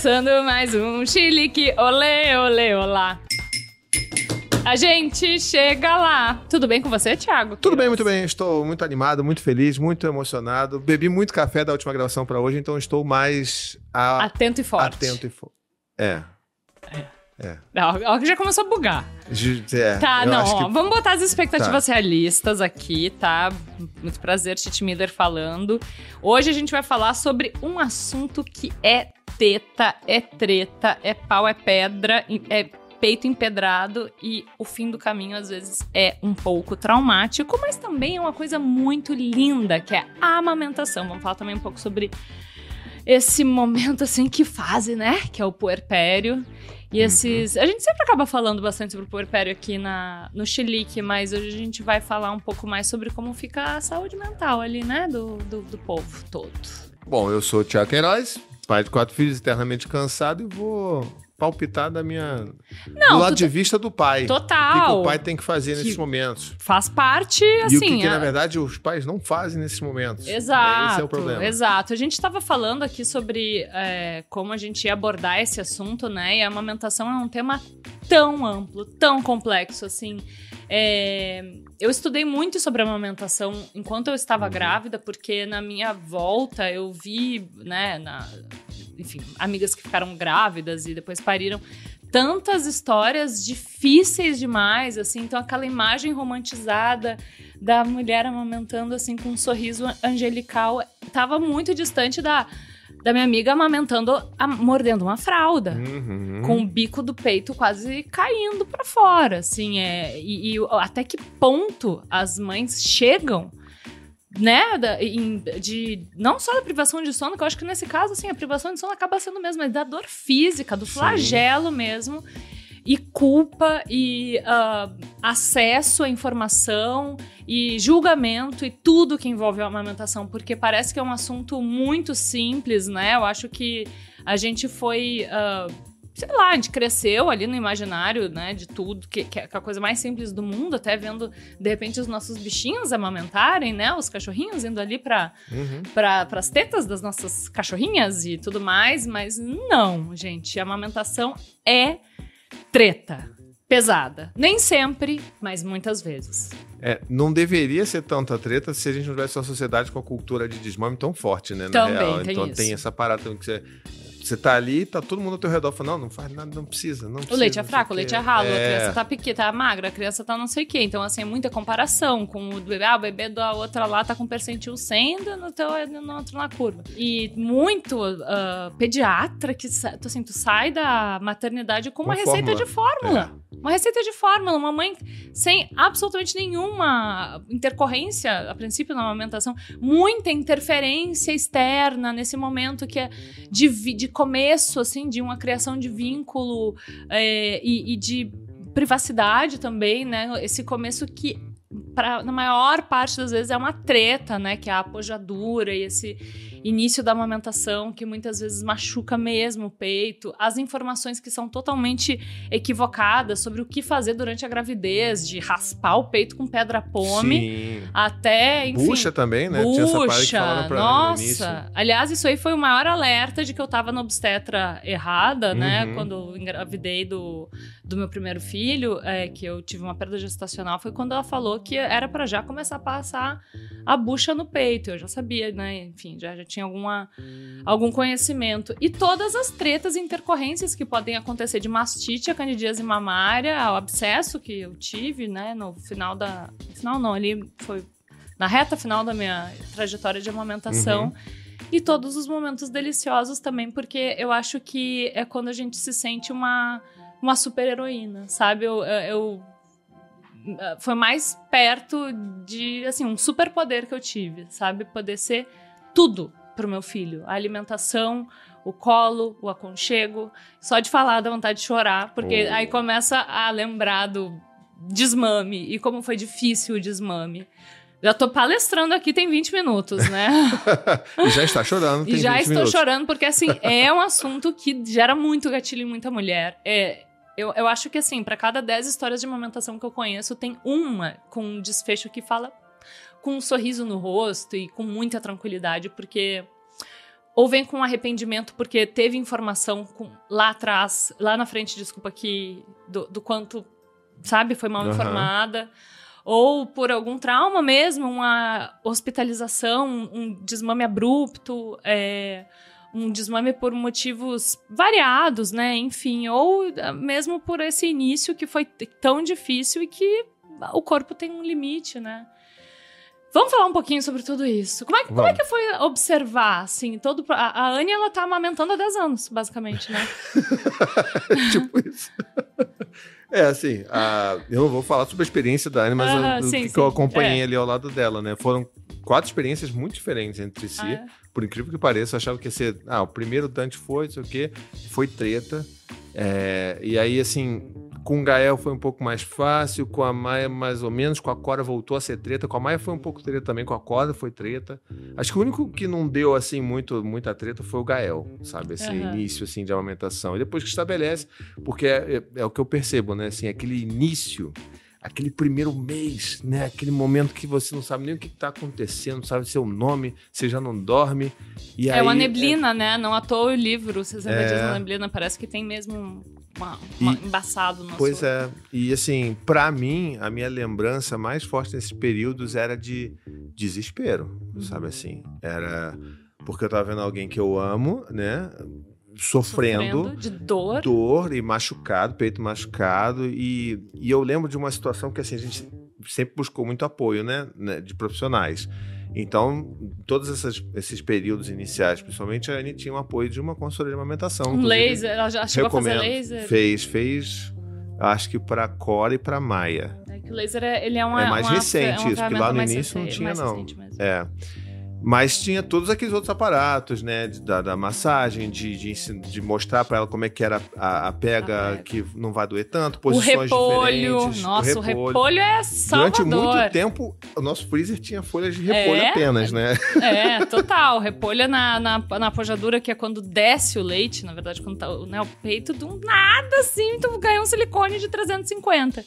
Começando mais um Chilique, olê, olê, olá. A gente chega lá. Tudo bem com você, Thiago? Tudo bem, muito bem. Estou muito animado, muito feliz, muito emocionado. Bebi muito café da última gravação para hoje, então estou mais a... atento e forte. Atento e forte. É. É. Não, já começou a bugar. É, tá, não, ó, que... vamos botar as expectativas tá. realistas aqui, tá? Muito prazer, Titi Miller falando. Hoje a gente vai falar sobre um assunto que é teta, é treta, é pau, é pedra, é peito empedrado e o fim do caminho às vezes é um pouco traumático, mas também é uma coisa muito linda, que é a amamentação. Vamos falar também um pouco sobre esse momento assim que fase, né? Que é o puerpério. E uhum. esses. A gente sempre acaba falando bastante sobre o puerpério aqui na, no Chilique, mas hoje a gente vai falar um pouco mais sobre como fica a saúde mental ali, né? Do, do, do povo todo. Bom, eu sou o Tiago Queiroz, pai de quatro filhos, eternamente cansado, e vou palpitar da minha. Não, do lado de vista do pai. Total. O que, o pai tem que fazer que nesses momentos. Faz parte, assim. E o que, assim, que, na verdade, os pais não fazem nesses momentos. Exato. Esse é o problema. Exato. A gente estava falando aqui sobre é, como a gente ia abordar esse assunto, né? E a amamentação é um tema tão amplo, tão complexo, assim. É, eu estudei muito sobre amamentação enquanto eu estava uhum. grávida, porque na minha volta eu vi, né, na, enfim, amigas que ficaram grávidas e depois pariram. Tantas histórias difíceis demais, assim. Então, aquela imagem romantizada da mulher amamentando, assim, com um sorriso angelical, estava muito distante da, da minha amiga amamentando, a, mordendo uma fralda, uhum. com o bico do peito quase caindo para fora, assim, é, e, e, até que ponto as mães chegam né, da, em, de não só da privação de sono, que eu acho que nesse caso, assim, a privação de sono acaba sendo mesmo, mas da dor física, do flagelo Sim. mesmo, e culpa, e uh, acesso à informação, e julgamento, e tudo que envolve a amamentação, porque parece que é um assunto muito simples, né, eu acho que a gente foi... Uh, sei lá, a gente cresceu ali no imaginário, né, de tudo, que, que, é a coisa mais simples do mundo, até vendo, de repente, os nossos bichinhos amamentarem, né, os cachorrinhos indo ali para uhum. Pra, as tetas das nossas cachorrinhas e tudo mais, mas não, gente, a amamentação é treta, pesada. Nem sempre, mas muitas vezes. É, não deveria ser tanta treta se a gente não tivesse uma sociedade com a cultura de desmame tão forte, né? Também, na real. Tem então isso. tem essa parada que você você tá ali, tá todo mundo ao teu redor falando, não, não faz nada, não precisa, não precisa. O leite é fraco, o leite é ralo, é... a criança tá pequena, tá magra, a criança tá não sei o quê. Então, assim, é muita comparação com o bebê. Ah, o bebê da outra lá tá com percentil 100, no teu no outro na curva. E muito uh, pediatra que, assim, tu sai da maternidade com uma, uma receita de fórmula. É. Uma receita de fórmula, uma mãe sem absolutamente nenhuma intercorrência, a princípio, na amamentação, muita interferência externa nesse momento que é de, de começo, assim, de uma criação de vínculo é, e, e de privacidade também, né? Esse começo que pra, na maior parte das vezes é uma treta, né? Que é a apojadura e esse início da amamentação que muitas vezes machuca mesmo o peito, as informações que são totalmente equivocadas sobre o que fazer durante a gravidez, de raspar o peito com pedra pome, Sim. até, enfim, bucha também, né? Bucha, nossa. Aliás, isso aí foi o maior alerta de que eu tava na obstetra errada, né? uhum. né? Quando engravidei do, do meu primeiro filho, é, que eu tive uma perda gestacional, foi quando ela falou que era para já começar a passar a bucha no peito. Eu já sabia, né? Enfim, já, já tinha alguma, algum conhecimento. E todas as tretas e intercorrências que podem acontecer de mastite, a candidíase mamária, ao abscesso que eu tive, né, no final da... No final não, ali foi na reta final da minha trajetória de amamentação. Uhum. E todos os momentos deliciosos também, porque eu acho que é quando a gente se sente uma, uma super heroína, sabe? Eu, eu foi mais perto de assim um super poder que eu tive, sabe? Poder ser tudo pro meu filho. A alimentação, o colo, o aconchego. Só de falar dá vontade de chorar, porque oh. aí começa a lembrar do desmame e como foi difícil o desmame. Já tô palestrando aqui, tem 20 minutos, né? e já está chorando, tem E já estou minutos. chorando, porque assim, é um assunto que gera muito gatilho em muita mulher. É, eu, eu acho que assim, para cada 10 histórias de amamentação que eu conheço, tem uma com um desfecho que fala com um sorriso no rosto e com muita tranquilidade, porque ou vem com arrependimento porque teve informação com, lá atrás, lá na frente, desculpa, que do, do quanto, sabe, foi mal Aham. informada. Ou por algum trauma mesmo, uma hospitalização, um desmame abrupto, é, um desmame por motivos variados, né? Enfim, ou ah, mesmo por esse início que foi tão difícil e que o corpo tem um limite, né? Vamos falar um pouquinho sobre tudo isso. Como é, que- como é que foi observar, assim, todo... A, a Anne, ela tá amamentando há 10 anos, basicamente, né? tipo isso. É, assim, a- eu não vou falar sobre a experiência da Anne, mas Aham, eu- o sim, que, sim. eu acompanhei É. ali ao lado dela, né? Foram quatro experiências muito diferentes entre si. Ah, é? Por incrível que pareça, eu achava que ia ser. Ah, o primeiro Dante foi, não sei o quê, foi treta. É, e aí, assim, com o Gael foi um pouco mais fácil, com a Maia mais ou menos, com a Cora voltou a ser treta, com a Maia foi um pouco treta também, com a Cora foi treta. Acho que o único que não deu, assim, muito, muita treta foi o Gael, sabe? Esse Aham. início, assim, de amamentação. E depois que estabelece, porque é, é- é o que eu percebo, né? Assim, aquele início, aquele primeiro mês, né? Aquele momento que você não sabe nem o que está acontecendo, sabe seu nome, você já não dorme. E É aí, uma neblina, né? Não à toa o livro, vocês É. disso na neblina? Parece que tem mesmo um uma, uma E- embaçado no Pois soro. é. E assim, pra mim, a minha lembrança mais forte nesses períodos era de desespero, Uhum. sabe assim? Era porque eu tava vendo alguém que eu amo, né? Sofrendo, de dor. dor e machucado, peito machucado. E, e eu lembro de uma situação que assim, a gente sempre buscou muito apoio, né? né, De profissionais. Então, todos essas- esses períodos iniciais, principalmente, a Anne tinha um apoio de uma consultora de amamentação. Um laser, ela já chegou a fazer Recomendo. laser. Fez, fez. Acho que pra Cora e pra Maia. É que o laser é, ele é uma É mais uma- recente é uma isso, porque lá no início não tinha, mais não. É. Mas tinha todos aqueles outros aparatos, né? de- da, da massagem, de, de, de mostrar pra ela como é que era a, a pega, A pega. que não vai doer tanto, O posições repolho, diferentes. nossa, o repolho, é Durante salvador. muito tempo, o nosso freezer tinha folhas de repolho É? apenas, né? É, total. Repolho é na, na, na apojadura, que é quando desce o leite, na verdade, quando tá né, o peito, do nada, assim, tu ganha um silicone de 350.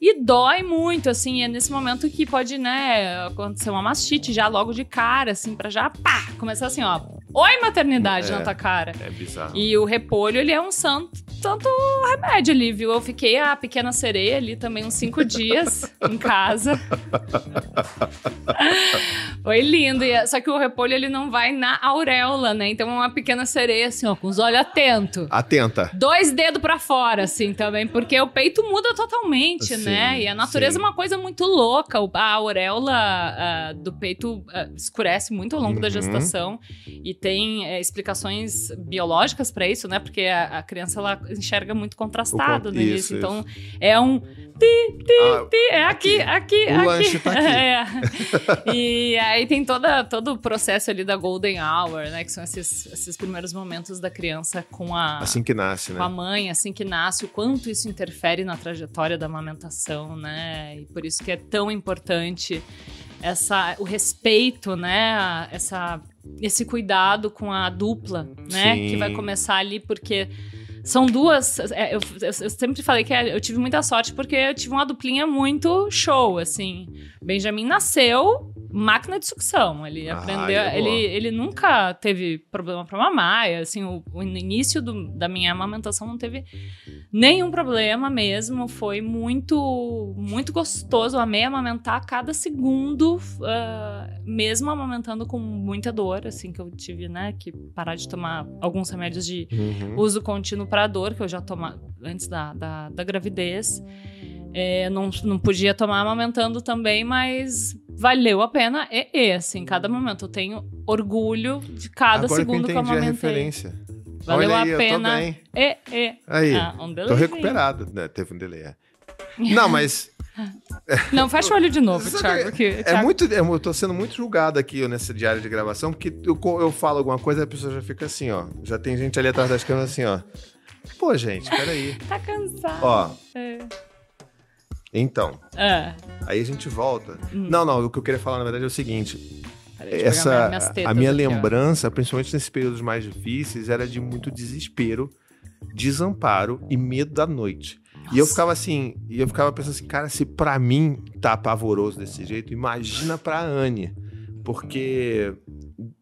E dói muito, assim, é nesse momento que pode, né, acontecer uma mastite já logo de cara, assim, pra já, pá, começar assim, ó, oi maternidade É. na tua cara. É bizarro. E o repolho, ele é um santo, tanto remédio ali, viu? Eu fiquei a pequena sereia ali também uns cinco dias em casa. Foi lindo. é- Só que o repolho, ele não vai na auréola, né? Então é uma pequena sereia, assim, ó, com os olhos atentos. Atenta. Dois dedos pra fora, assim, também, porque o peito muda totalmente, Sim, né? E a natureza sim. é uma coisa muito louca. A auréola ah, do peito ah, escurece muito ao longo da Uhum. gestação e tem eh, explicações biológicas pra isso, né? Porque a, a criança ela enxerga muito contrastado con- isso, início. Então é um Ah, Pi, é aqui, aqui, O aqui. lanche tá aqui. É. E aí tem toda, todo o processo ali da Golden Hour, né? Que são esses, esses primeiros momentos da criança com a, assim que nasce, com a né? mãe, assim que nasce, o quanto isso interfere na trajetória da amamentação, né? E por isso que é tão importante essa, o respeito, né? Essa, esse cuidado com a dupla, né? Sim. Que vai começar ali, porque são duas. é, eu, eu- eu sempre falei que é, eu tive muita sorte porque eu tive uma duplinha muito show, assim. Benjamin nasceu máquina de sucção. Ele Ah, aprendeu. ele é Ele, ele nunca teve problema pra mamar. Assim, o, o início do- da minha amamentação não teve nenhum problema mesmo. Foi muito, muito gostoso. Eu amei amamentar a cada segundo, ah, mesmo amamentando com muita dor, assim, que eu tive, né? Que parar de tomar alguns remédios de Uhum. uso contínuo para dor, que eu já tomava antes da, da, da gravidez. É, não, não podia tomar amamentando também, mas valeu a pena. E, e assim, cada momento eu tenho orgulho de cada Agora segundo que que eu eu entendi a amamentei. referência. Valeu Olha a aí, eu tô pena. bem. E, e. Aí, Ah, um tô recuperado. Né? Teve um delay. é. Não, mas Não, fecha o olho de novo, Thiago. Que, é Thiago- muito. é, eu tô sendo muito julgado aqui nessa diária de gravação, porque eu, eu falo alguma coisa e a pessoa já fica assim, ó. Já tem gente ali atrás das câmeras assim, ó. Pô, gente, peraí. Tá cansado. Ó, É. então, Ah, aí a gente volta. Hum. Não, não, o que eu queria falar na verdade é o seguinte. essa a minha aqui, ó. lembrança, principalmente nesses períodos mais difíceis, era de muito desespero, desamparo e medo da noite. E eu Nossa. ficava assim, e eu ficava pensando assim, cara, se pra mim tá pavoroso desse jeito, imagina pra Anne. Porque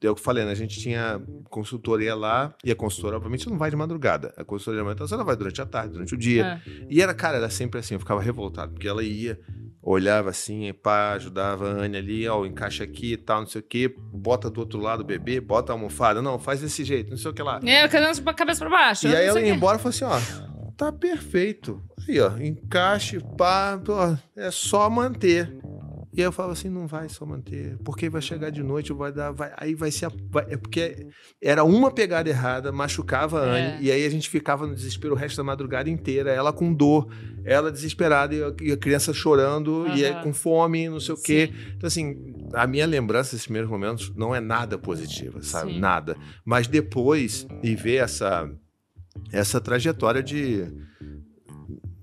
é o que eu falei, né? A gente tinha consultoria lá, e a consultora, obviamente, não vai de madrugada. A consultoria de alimentação, ela vai durante a tarde, durante o dia. É. E era, cara, era sempre assim, eu ficava revoltado, porque ela ia, olhava assim, pá, ajudava a Anne ali, ó, encaixa aqui e tal, não sei o quê, bota do outro lado o bebê, bota a almofada, não, faz desse jeito, não sei o que lá. É, cabeça pra baixo. E aí ela ia embora e falou assim, ó, tá perfeito. Aí, ó, encaixe, pá, pô, é só manter. E aí eu falava assim, não vai só manter, porque vai chegar de noite, vai dar, vai, aí vai ser, vai- é porque era uma pegada errada, machucava a Anne, É. e aí a gente ficava no desespero o resto da madrugada inteira, ela com dor, ela desesperada, e a, e criança chorando, e aí Aham. com fome, não sei o quê. Sim. Então, assim, a minha lembrança desses primeiros momentos não é nada positiva, sabe? Sim. Nada. Mas depois, e ver essa, essa trajetória de.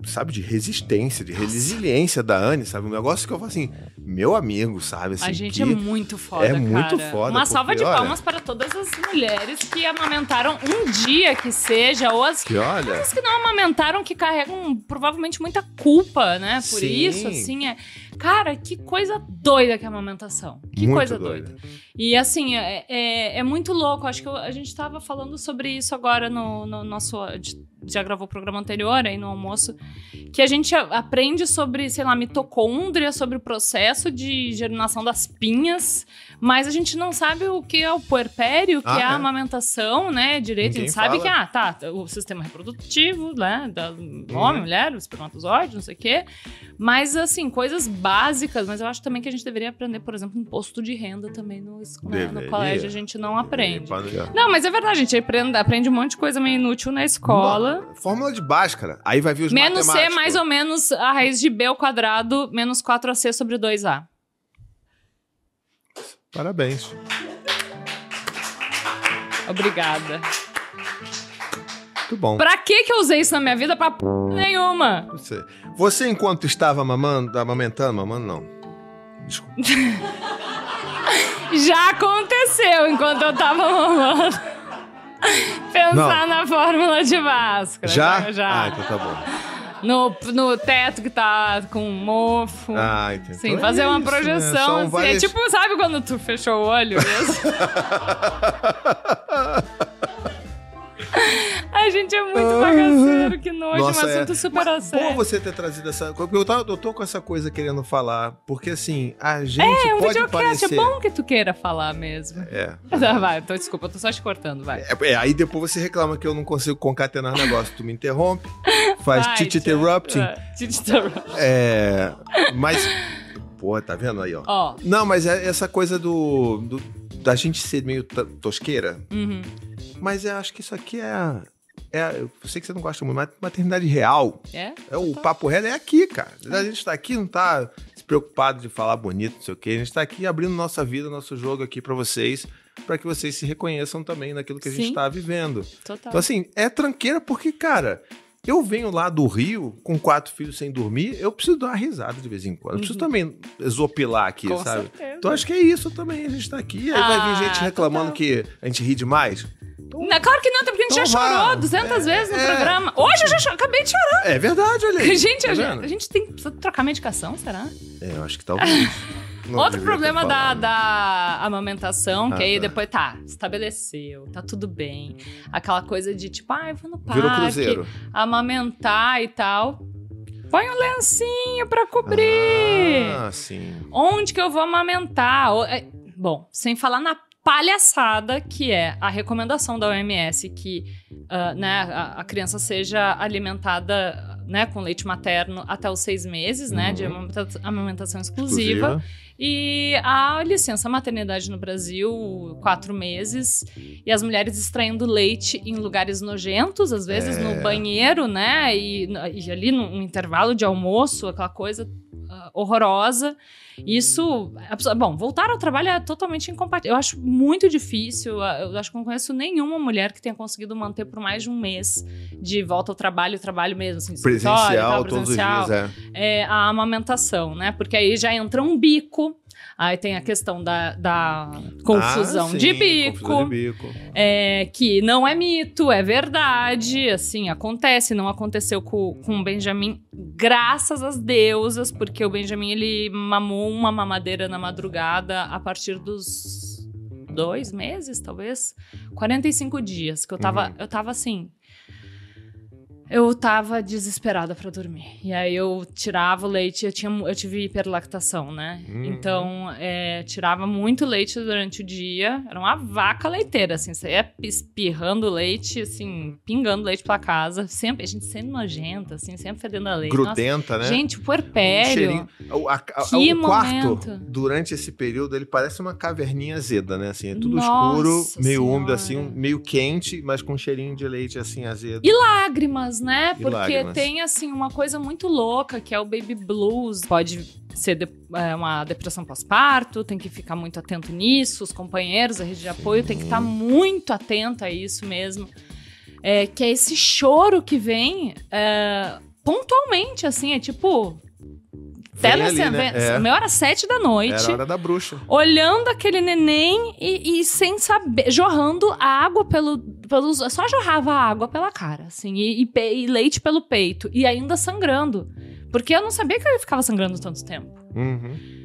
Sabe, de resistência, de resiliência da Anne, sabe? Um negócio que eu falo assim, meu amigo, sabe? Assim, A gente é muito foda, é muito cara. foda, Uma salva de olha- palmas para todas as mulheres que amamentaram um dia que seja, ou as Que olha. as que não amamentaram, que carregam provavelmente muita culpa, né? Por Sim. isso, assim, é. Cara, que coisa doida que é a amamentação. Que Muito coisa doida. doida. E assim, é, é, é muito louco. Acho que eu- a gente tava falando sobre isso agora no, no nosso. Já gravou o programa anterior aí no almoço. Que a gente aprende sobre, sei lá, mitocôndria, sobre o processo de germinação das pinhas, mas a gente não sabe o que é o puerpério, o que Ah, é a é? amamentação, né? Direito. Ninguém a gente sabe fala. que, ah, tá, o sistema reprodutivo, né? Da homem, mulher, espermatozoide, não sei o quê. Mas, assim, coisas básicas, mas eu acho também que a gente deveria aprender, por exemplo, imposto de renda também no, né, no colégio, a gente não aprende. Pra não- mas é verdade, a gente aprende, aprende um monte de coisa meio inútil na escola. Fórmula de Bhaskara. Aí vai vir os Menos C mais ou menos a raiz de B ao quadrado, menos 4AC sobre 2A. Parabéns. Obrigada. Muito bom. Pra que que eu usei isso na minha vida? Pra p... nenhuma. Você, você, enquanto estava mamando, amamentando, mamando não. Desculpa. Já aconteceu enquanto eu tava mamando. Pensar na fórmula de Bhaskara. Já? Já. Ah, então tá bom. No, no teto que tá com mofo. Ah, entendi. Sim, Então é fazer uma isso, né? projeção. São assim. várias- É tipo, sabe quando tu fechou o olho mesmo? A gente é muito bagaceiro, que nojo, Nossa, um é. assunto super a Bom sério. você ter trazido essa coisa, porque eu, tô com essa coisa querendo falar, porque assim, a gente É um pode videocast, parecer... é bom que tu queira falar mesmo. É. Tá, vai, então, desculpa, eu tô só te cortando, vai. É, é, aí depois você reclama que eu não consigo concatenar negócio. Tu me interrompe, faz tia. interrupting. É, tit interrupting. É, mas, pô, tá vendo aí, ó. Ó, Não, mas é essa coisa do, do- da gente ser meio tosqueira. uhum. Mas eu acho que isso aqui é, é. Eu sei que você não gosta muito, mas maternidade real. é? É o papo reto é aqui, cara. A gente tá aqui, não tá se preocupado de falar bonito, não sei o quê. A gente tá aqui abrindo nossa vida, nosso jogo aqui pra vocês, pra que vocês se reconheçam também naquilo que a gente Sim. tá vivendo. Total. Então, assim, é tranqueira porque, cara, eu venho lá do Rio com quatro filhos sem dormir, eu preciso dar uma risada de vez em quando. Eu preciso também exopilar aqui, Com sabe? certeza. Então acho que é isso também. A gente tá aqui, aí vai vir Ah, gente reclamando que a gente ri demais. Não, claro que não, até porque a gente Então já vá. chorou 200 É, vezes no é. programa. Hoje eu já acabei de chorar. É verdade, olha aí. Gente, Tá a, gente, a gente tem precisa trocar medicação, será? É, eu acho que talvez. Não Outro problema da, da amamentação, que Ah, aí tá. depois tá, estabeleceu, tá tudo bem. Aquela coisa de tipo, ai, vou no parque, amamentar e tal. Põe um lencinho pra cobrir. Ah, sim. Onde que eu vou amamentar? É, Bom, sem falar na palhaçada que é a recomendação da OMS que ah, né, a, a criança seja alimentada né, com leite materno até os seis meses, né, de Uhum. amamenta- amamentação exclusiva. E a licença maternidade no Brasil, quatro meses. E as mulheres extraindo leite em lugares nojentos, às vezes É. no banheiro, né? E, e ali no, no intervalo de almoço, aquela coisa horrorosa. Isso. pessoa- bom, voltar ao trabalho é totalmente incompatível. Eu acho muito difícil. Eu acho que não conheço nenhuma mulher que tenha conseguido manter por mais de um mês de volta ao trabalho, trabalho mesmo, assim, Presencial tal, todos os presencial dias, é. é, a amamentação, né? Porque aí já entra um bico, aí tem a questão da, da confusão, Ah, sim, de bico, confusão de bico. é, que não é mito, é verdade, assim, acontece, não aconteceu com, com o Benjamin, graças às deusas, porque o Benjamin, ele mamou uma mamadeira na madrugada a partir dos dois meses, talvez, 45 dias, que eu tava, Uhum. eu tava assim. Eu tava desesperada pra dormir. E aí eu tirava o leite, eu, tinha, eu tive hiperlactação, né? Uhum. Então, é, tirava muito leite durante o dia. Era uma vaca leiteira, assim. Você ia espirrando leite, assim, pingando leite pela casa. Sempre, a gente sempre nojenta, assim, sempre fedendo a leite. Nossa, Grudenta, né? Gente, o Um puerpério. cheirinho. O, a- a- Que o quarto, momento. durante esse período, ele parece uma caverninha azeda, né? Assim, é tudo Nossa escuro, meio Senhora. úmido, assim, meio quente, mas com um cheirinho de leite, assim, azedo. E lágrimas, né? E Porque lágrimas. tem, assim, uma coisa muito louca, que é o baby blues. Pode ser de- é, uma depressão pós-parto, tem que ficar muito atento nisso. Os companheiros, a rede de apoio, tem que estar muito atento a isso mesmo. É, que é esse choro que vem é, pontualmente, assim, é tipo... Tela, ali, né? É. Meia hora sete da noite Era a hora da bruxa. olhando aquele neném e, e sem saber, jorrando água pelo, pelos. Só jorrava água pela cara, assim, e, e e leite pelo peito, e ainda sangrando. Porque eu não sabia que ele ficava sangrando tanto tempo. Uhum.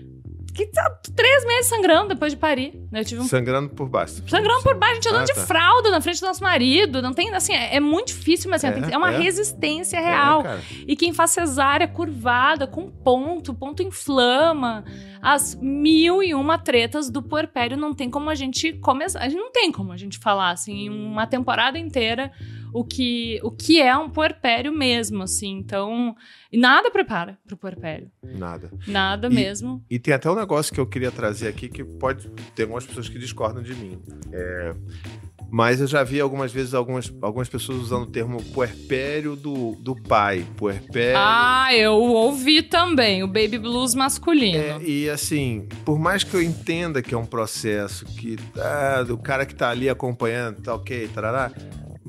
Que tá três meses sangrando depois de parir. né? Eu tive um. Sangrando por baixo. Sangrando por baixo, a gente andando Ah, de tá. fralda na frente do nosso marido. Não tem, assim, é, é muito difícil, mas assim, É, é uma é. resistência É, real. E quem faz cesárea curvada, com ponto, ponto inflama, as mil e uma tretas do puerpério, não tem como a gente começar. A gente não tem como a gente falar, assim, uma temporada inteira o que, o que é um puerpério mesmo, assim. Então, nada prepara pro puerpério. Nada. Nada E- mesmo. E tem até um negócio que eu queria trazer aqui que pode ter algumas pessoas que discordam de mim. É, Mas eu já vi algumas vezes algumas, algumas pessoas usando o termo puerpério do, do pai. Puerpério. Ah, eu ouvi também, o baby blues masculino. É, e assim, por mais que eu entenda que é um processo que ah, do cara que tá ali acompanhando, tá ok, tarará,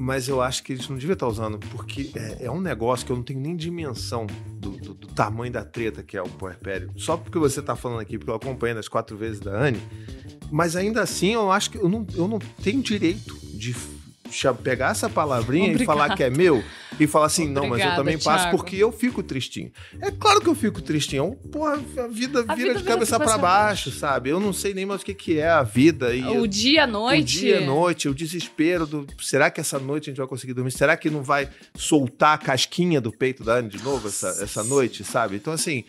mas eu acho que eles não deviam estar usando, porque é, é um negócio que eu não tenho nem dimensão do, do- do tamanho da treta que é o puerpério. Só porque você tá falando aqui, porque eu acompanho as quatro vezes da Anne, mas ainda assim eu acho que eu não, eu não tenho direito de pegar essa palavrinha e Obrigada. falar que é meu e falar assim, não, mas eu Obrigada, também passo Thiago. porque eu fico tristinho. É claro que eu fico tristinho. Porra, a vida A vira vida de vira cabeça pra cabeça baixo, sabe? Eu não sei nem mais o que, que é a vida. E O dia, a noite. o dia, a noite, o desespero do. Será que essa noite a gente vai conseguir dormir? Será que não vai soltar a casquinha do peito da Anne de novo essa, essa noite, sabe? Então, assim,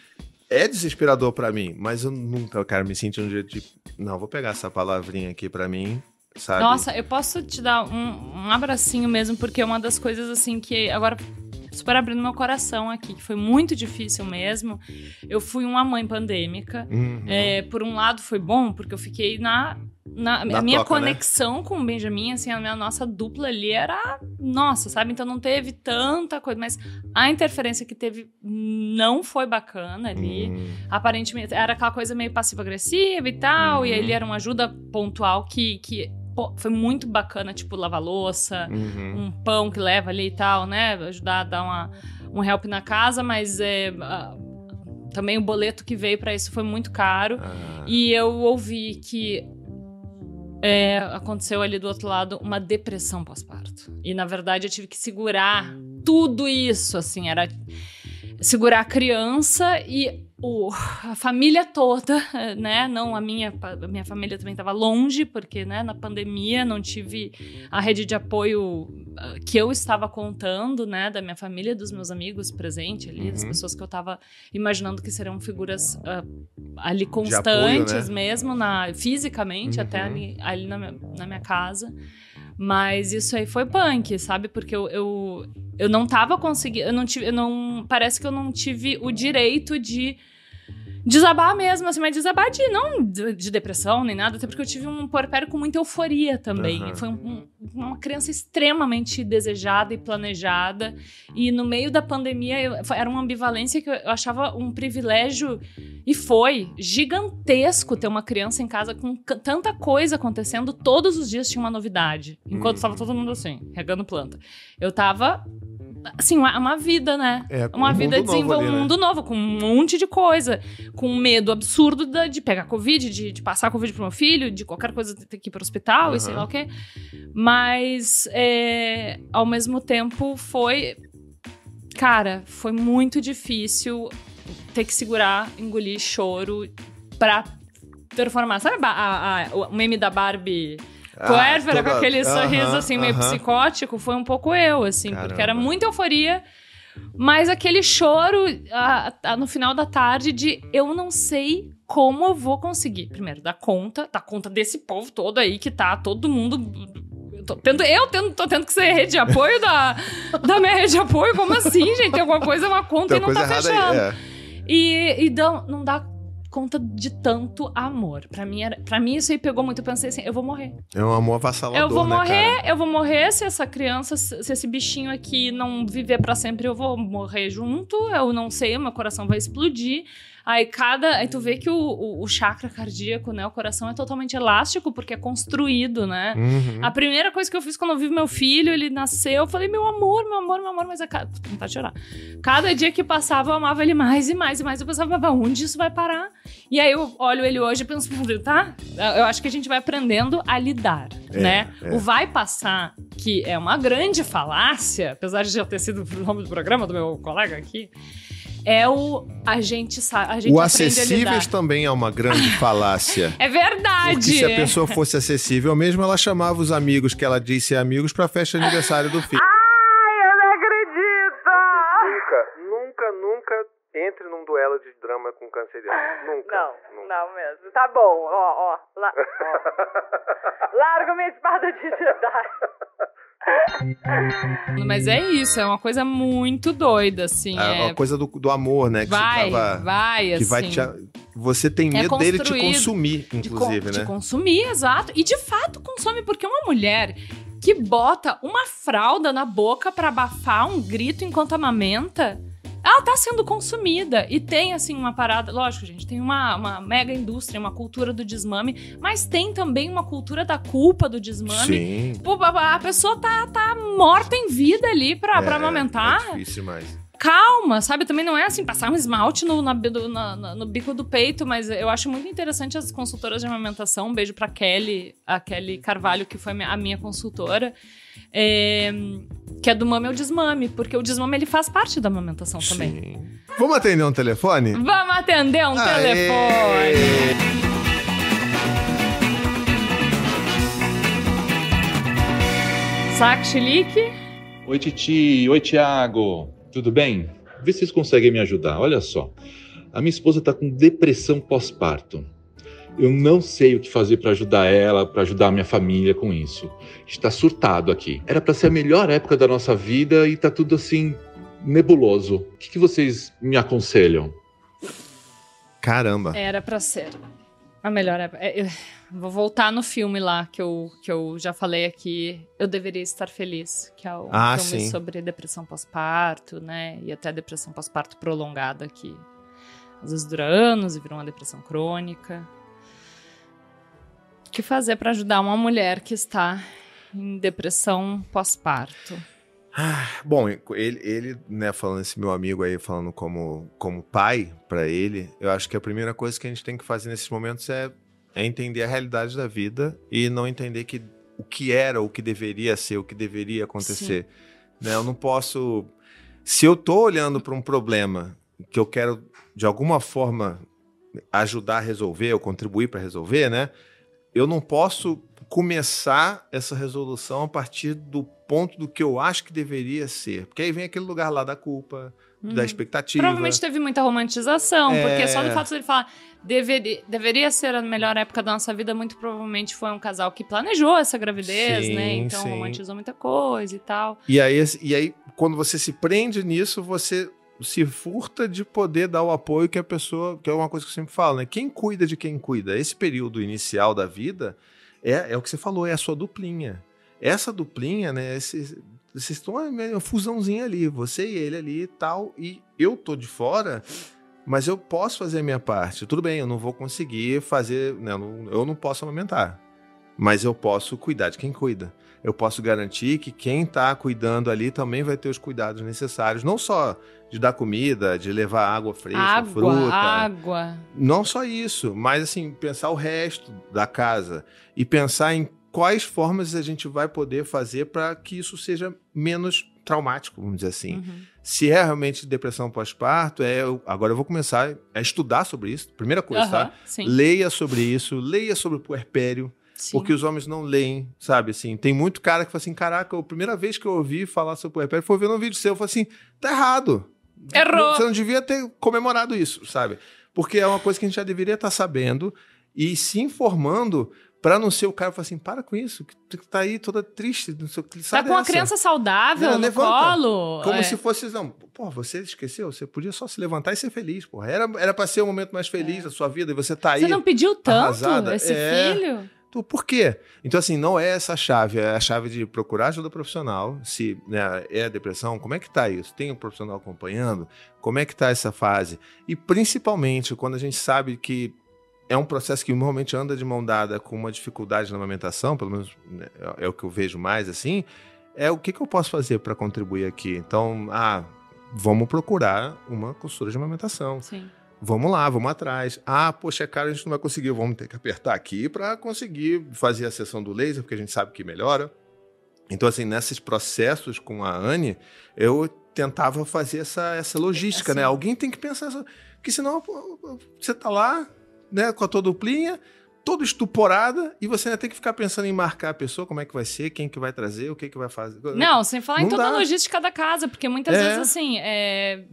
é desesperador pra mim, mas eu nunca, cara, me senti um jeito de. Não, vou pegar essa palavrinha aqui pra mim, sabe? Nossa, eu posso te dar um, um abracinho mesmo, porque é uma das coisas assim que agora super abrindo meu coração aqui, que foi muito difícil mesmo. Eu fui uma mãe pandêmica. Uhum. É, por um lado foi bom, porque eu fiquei na. na, Na minha toca, né? conexão com o Benjamin, assim, a minha nossa dupla ali era. Nossa, sabe? Então não teve tanta coisa, mas a interferência que teve não foi bacana ali. Hum. Aparentemente era aquela coisa meio passiva-agressiva e tal, e Uhum. aí ele era uma ajuda pontual que, que foi muito bacana, tipo, lavar louça, Uhum. um pão que leva ali e tal, né? Ajudar a dar uma, um help na casa, mas é, ah, também o boleto que veio pra isso foi muito caro. Ah. E eu ouvi que é, aconteceu ali do outro lado uma depressão pós-parto. E na verdade eu tive que segurar tudo isso, assim, era segurar a criança e o, a família toda, né? Não a minha, a minha família também estava longe, porque né, na pandemia não tive a rede de apoio ah, que eu estava contando, né? Da minha família, dos meus amigos presentes ali, das Uhum. pessoas que eu estava imaginando que seriam figuras ah, ali apoio, constantes né? mesmo, na, fisicamente, Uhum. até ali, ali na, minha, na minha casa. Mas isso aí foi punk, sabe? Porque eu, eu, eu não tava conseguindo. Eu não tive. Eu não, parece que eu não tive o direito de desabar mesmo, assim, mas desabar de não de, de depressão nem nada, até porque eu tive um puerpério com muita euforia também. Aham. Foi um- um- uma criança extremamente desejada e planejada. E no meio da pandemia eu- era uma ambivalência que eu, eu achava um privilégio e foi gigantesco ter uma criança em casa com tanta coisa acontecendo. Todos os dias tinha uma novidade. Enquanto Uhum. estava todo mundo assim, regando planta. Eu tava. Assim, uma, uma vida, né? É, Uma um vida desenvolvendo um né? mundo novo, com um monte de coisa. Com medo absurdo de pegar Covid, de, de passar Covid pro meu filho, de qualquer coisa ter que ir pro hospital e sei lá o quê. Mas, é, ao mesmo tempo, foi. Cara, foi muito difícil ter que segurar, engolir choro pra performar. Sabe a, a, a, o meme da Barbie Ah, puérpera, com toda- aquele sorriso assim meio aham. psicótico? Foi um pouco eu, assim, porque Caramba. era muita euforia. Mas aquele choro ah, ah, no final da tarde de eu não sei como eu vou conseguir. Primeiro, dar conta, dar conta desse povo todo aí que tá todo mundo. Eu tô tendo, eu tendo, tô tendo que ser rede de apoio da, da minha rede de apoio. Como assim, gente? Tem alguma coisa, uma conta Tem e não tá fechando. aí. É. E, e dá- não dá conta de tanto amor. Pra mim, era, pra mim isso aí pegou muito. Eu pensei assim, eu vou morrer. É um amor avassalador, Eu vou né, morrer, cara? eu vou morrer se essa criança, se se esse bichinho aqui não viver pra sempre, eu vou morrer junto. Eu não sei, meu coração vai explodir. Aí cada. Aí tu vê que o, o, o chakra cardíaco, né? O coração é totalmente elástico, porque é construído, né? Uhum. A primeira coisa que eu fiz quando eu vi meu filho, ele nasceu, eu falei, meu amor, meu amor, meu amor, mas a cada. Tá chorar. Cada dia que passava, eu amava ele mais e mais e mais. Eu pensava, mas onde isso vai parar? E aí eu olho ele hoje e penso, tá? Eu acho que a gente vai aprendendo a lidar, É, né? é. O vai passar, que é uma grande falácia, apesar de já ter sido o nome do programa do meu colega aqui, é o a gente sabe, a gente O acessíveis lidar. também é uma grande falácia. É verdade. Porque se a pessoa fosse acessível mesmo, ela chamava os amigos que ela disse ser amigos pra festa de aniversário do filho. Ai, eu não acredito! Nunca, nunca, nunca entre num duelo de drama com canceriano. Nunca. Não, não mesmo. Tá bom, ó, ó. La... ó. Larga minha espada de Jedi. Mas é isso, é uma coisa muito doida, assim. A, é... a coisa do, do amor, né? Que Vai, você tava. vai, que assim. vai te. Você tem É medo dele te consumir, con- inclusive, de né? consumir, exato. E de fato consome, porque uma mulher que bota uma fralda na boca pra abafar um grito enquanto amamenta, ela tá sendo consumida. E tem, assim, uma parada. Lógico, gente, tem uma, uma mega indústria, uma cultura do desmame, mas tem também uma cultura da culpa do desmame. Sim. Pô, a pessoa tá, tá morta em vida ali pra, pra É, amamentar. É difícil demais. calma, sabe? Também não é assim, passar um esmalte no, na- na- no bico do peito, mas eu acho muito interessante as consultoras de amamentação. Um beijo pra Kelly, a Kelly Carvalho, que foi a minha consultora. É, que é do mame ao desmame, porque o desmame ele faz parte da amamentação também. Sim. Vamos atender um telefone? Vamos atender um Aê! telefone. Saco chilique? Oi, Titi. Oi, Tiago. Tudo bem? Vê se vocês conseguem me ajudar. Olha só. A minha esposa está com depressão pós-parto. Eu não sei o que fazer para ajudar ela, para ajudar a minha família com isso. Está surtado aqui. Era para ser a melhor época da nossa vida e tá tudo assim nebuloso. O que, que vocês me aconselham? Caramba. Era pra ser. A melhor época. É, eu vou voltar no filme lá que eu, que eu já falei aqui. Eu deveria estar feliz. Que é o Ah, filme sim. sobre depressão pós-parto, né? E até depressão pós-parto prolongada, que às vezes dura anos e vira uma depressão crônica. O que fazer pra ajudar uma mulher que está em depressão pós-parto? Bom, ele, ele, né, falando esse meu amigo aí, falando como, como pai pra ele, eu acho que a primeira coisa que a gente tem que fazer nesses momentos é, é entender a realidade da vida e não entender que o que era, o que deveria ser, o que deveria acontecer. Né? Eu não posso. Se eu tô olhando para um problema que eu quero, de alguma forma, ajudar a resolver ou contribuir para resolver, né? Eu não posso começar essa resolução a partir do ponto do que eu acho que deveria ser. Porque aí vem aquele lugar lá da culpa, da Uhum. expectativa. Provavelmente teve muita romantização, É. porque só do fato dele falar deveria, deveria ser a melhor época da nossa vida, muito provavelmente foi um casal que planejou essa gravidez, Sim, né? Então sim. romantizou muita coisa e tal. E aí, e aí, quando você se prende nisso, você se furta de poder dar o apoio que a pessoa. Que é uma coisa que eu sempre falo, né? Quem cuida de quem cuida? Esse período inicial da vida é, é o que você falou, é a sua duplinha. Essa duplinha, né? vocês estão é uma fusãozinha ali, você e ele ali e tal, e eu tô de fora, mas eu posso fazer a minha parte. Tudo bem, eu não vou conseguir fazer, né, eu, não, eu não posso amamentar, mas eu posso cuidar de quem cuida. Eu posso garantir que quem está cuidando ali também vai ter os cuidados necessários, não só de dar comida, de levar água fresca, água, fruta, água. não só isso, mas assim, pensar o resto da casa e pensar em quais formas a gente vai poder fazer para que isso seja menos traumático, vamos dizer assim. Uhum. Se é realmente depressão pós-parto, é, eu- agora eu vou começar a estudar sobre isso. Primeira coisa, Aham, tá? Leia sobre isso, leia sobre o puerpério, sim. porque os homens não leem, sabe? Assim, tem muito cara que fala assim: caraca, a primeira vez que eu ouvi falar sobre o puerpério foi vendo um vídeo seu. Eu falei assim: tá errado. Errou. Você não devia ter comemorado isso, sabe? Porque é uma coisa que a gente já deveria estar sabendo e se informando para não ser o cara que fala assim: para com isso, que tá aí toda triste, não sei o que. Tá com uma dessa." criança saudável Não, no levanta. colo. Como é. se fosse, não, pô, você esqueceu, você podia só se levantar e ser feliz, porra. Era, era pra ser o momento mais feliz da sua vida e você tá aí. Você não pediu tanto arrasada. esse É. filho? Tu, por quê? Então, assim, não é essa a chave, é a chave de procurar ajuda profissional. Se né, é depressão, como é que tá isso? Tem um profissional acompanhando? Como é que tá essa fase? E principalmente quando a gente sabe que é um processo que normalmente anda de mão dada com uma dificuldade na amamentação, pelo menos né, é o que eu vejo mais assim, é o que, que eu posso fazer para contribuir aqui? Então, ah, vamos procurar uma costura de amamentação. Sim. Vamos lá, vamos atrás. Ah, poxa, cara, a gente não vai conseguir. Vamos ter que apertar aqui para conseguir fazer a sessão do laser, porque a gente sabe que melhora. Então, assim, nesses processos com a Anne, eu tentava fazer essa, essa logística, Assim. né? Alguém tem que pensar. essa- Porque senão você tá lá, né, com a tua duplinha, toda estuporada, e você ainda tem que ficar pensando em marcar a pessoa, como é que vai ser, quem que vai trazer, o que que vai fazer. Não, sem falar em Não toda a dá. logística da casa, porque muitas É. vezes, assim, é...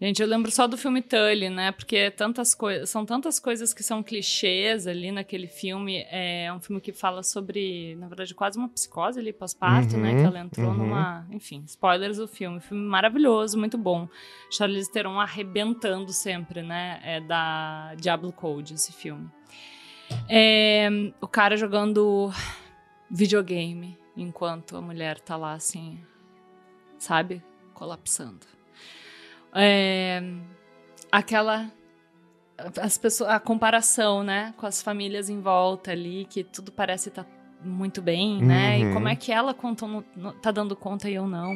Gente, eu lembro só do filme Tully, né? Porque tantas coisas, são tantas coisas que são clichês ali naquele filme. É um filme que fala sobre, na verdade, quase uma psicose ali pós-parto, né? Uhum, Que ela entrou uhum. numa. Enfim, spoilers do filme. Filme maravilhoso, muito bom. Charlize Theron arrebentando sempre, né? É da Diablo Code, esse filme. É, o cara jogando videogame enquanto a mulher tá lá assim, sabe? Colapsando. É, aquela as pessoas, a comparação, né, com as famílias em volta ali, que tudo parece estar muito bem, né? E Uhum. como é que ela conta, no- no- tá dando conta e eu não.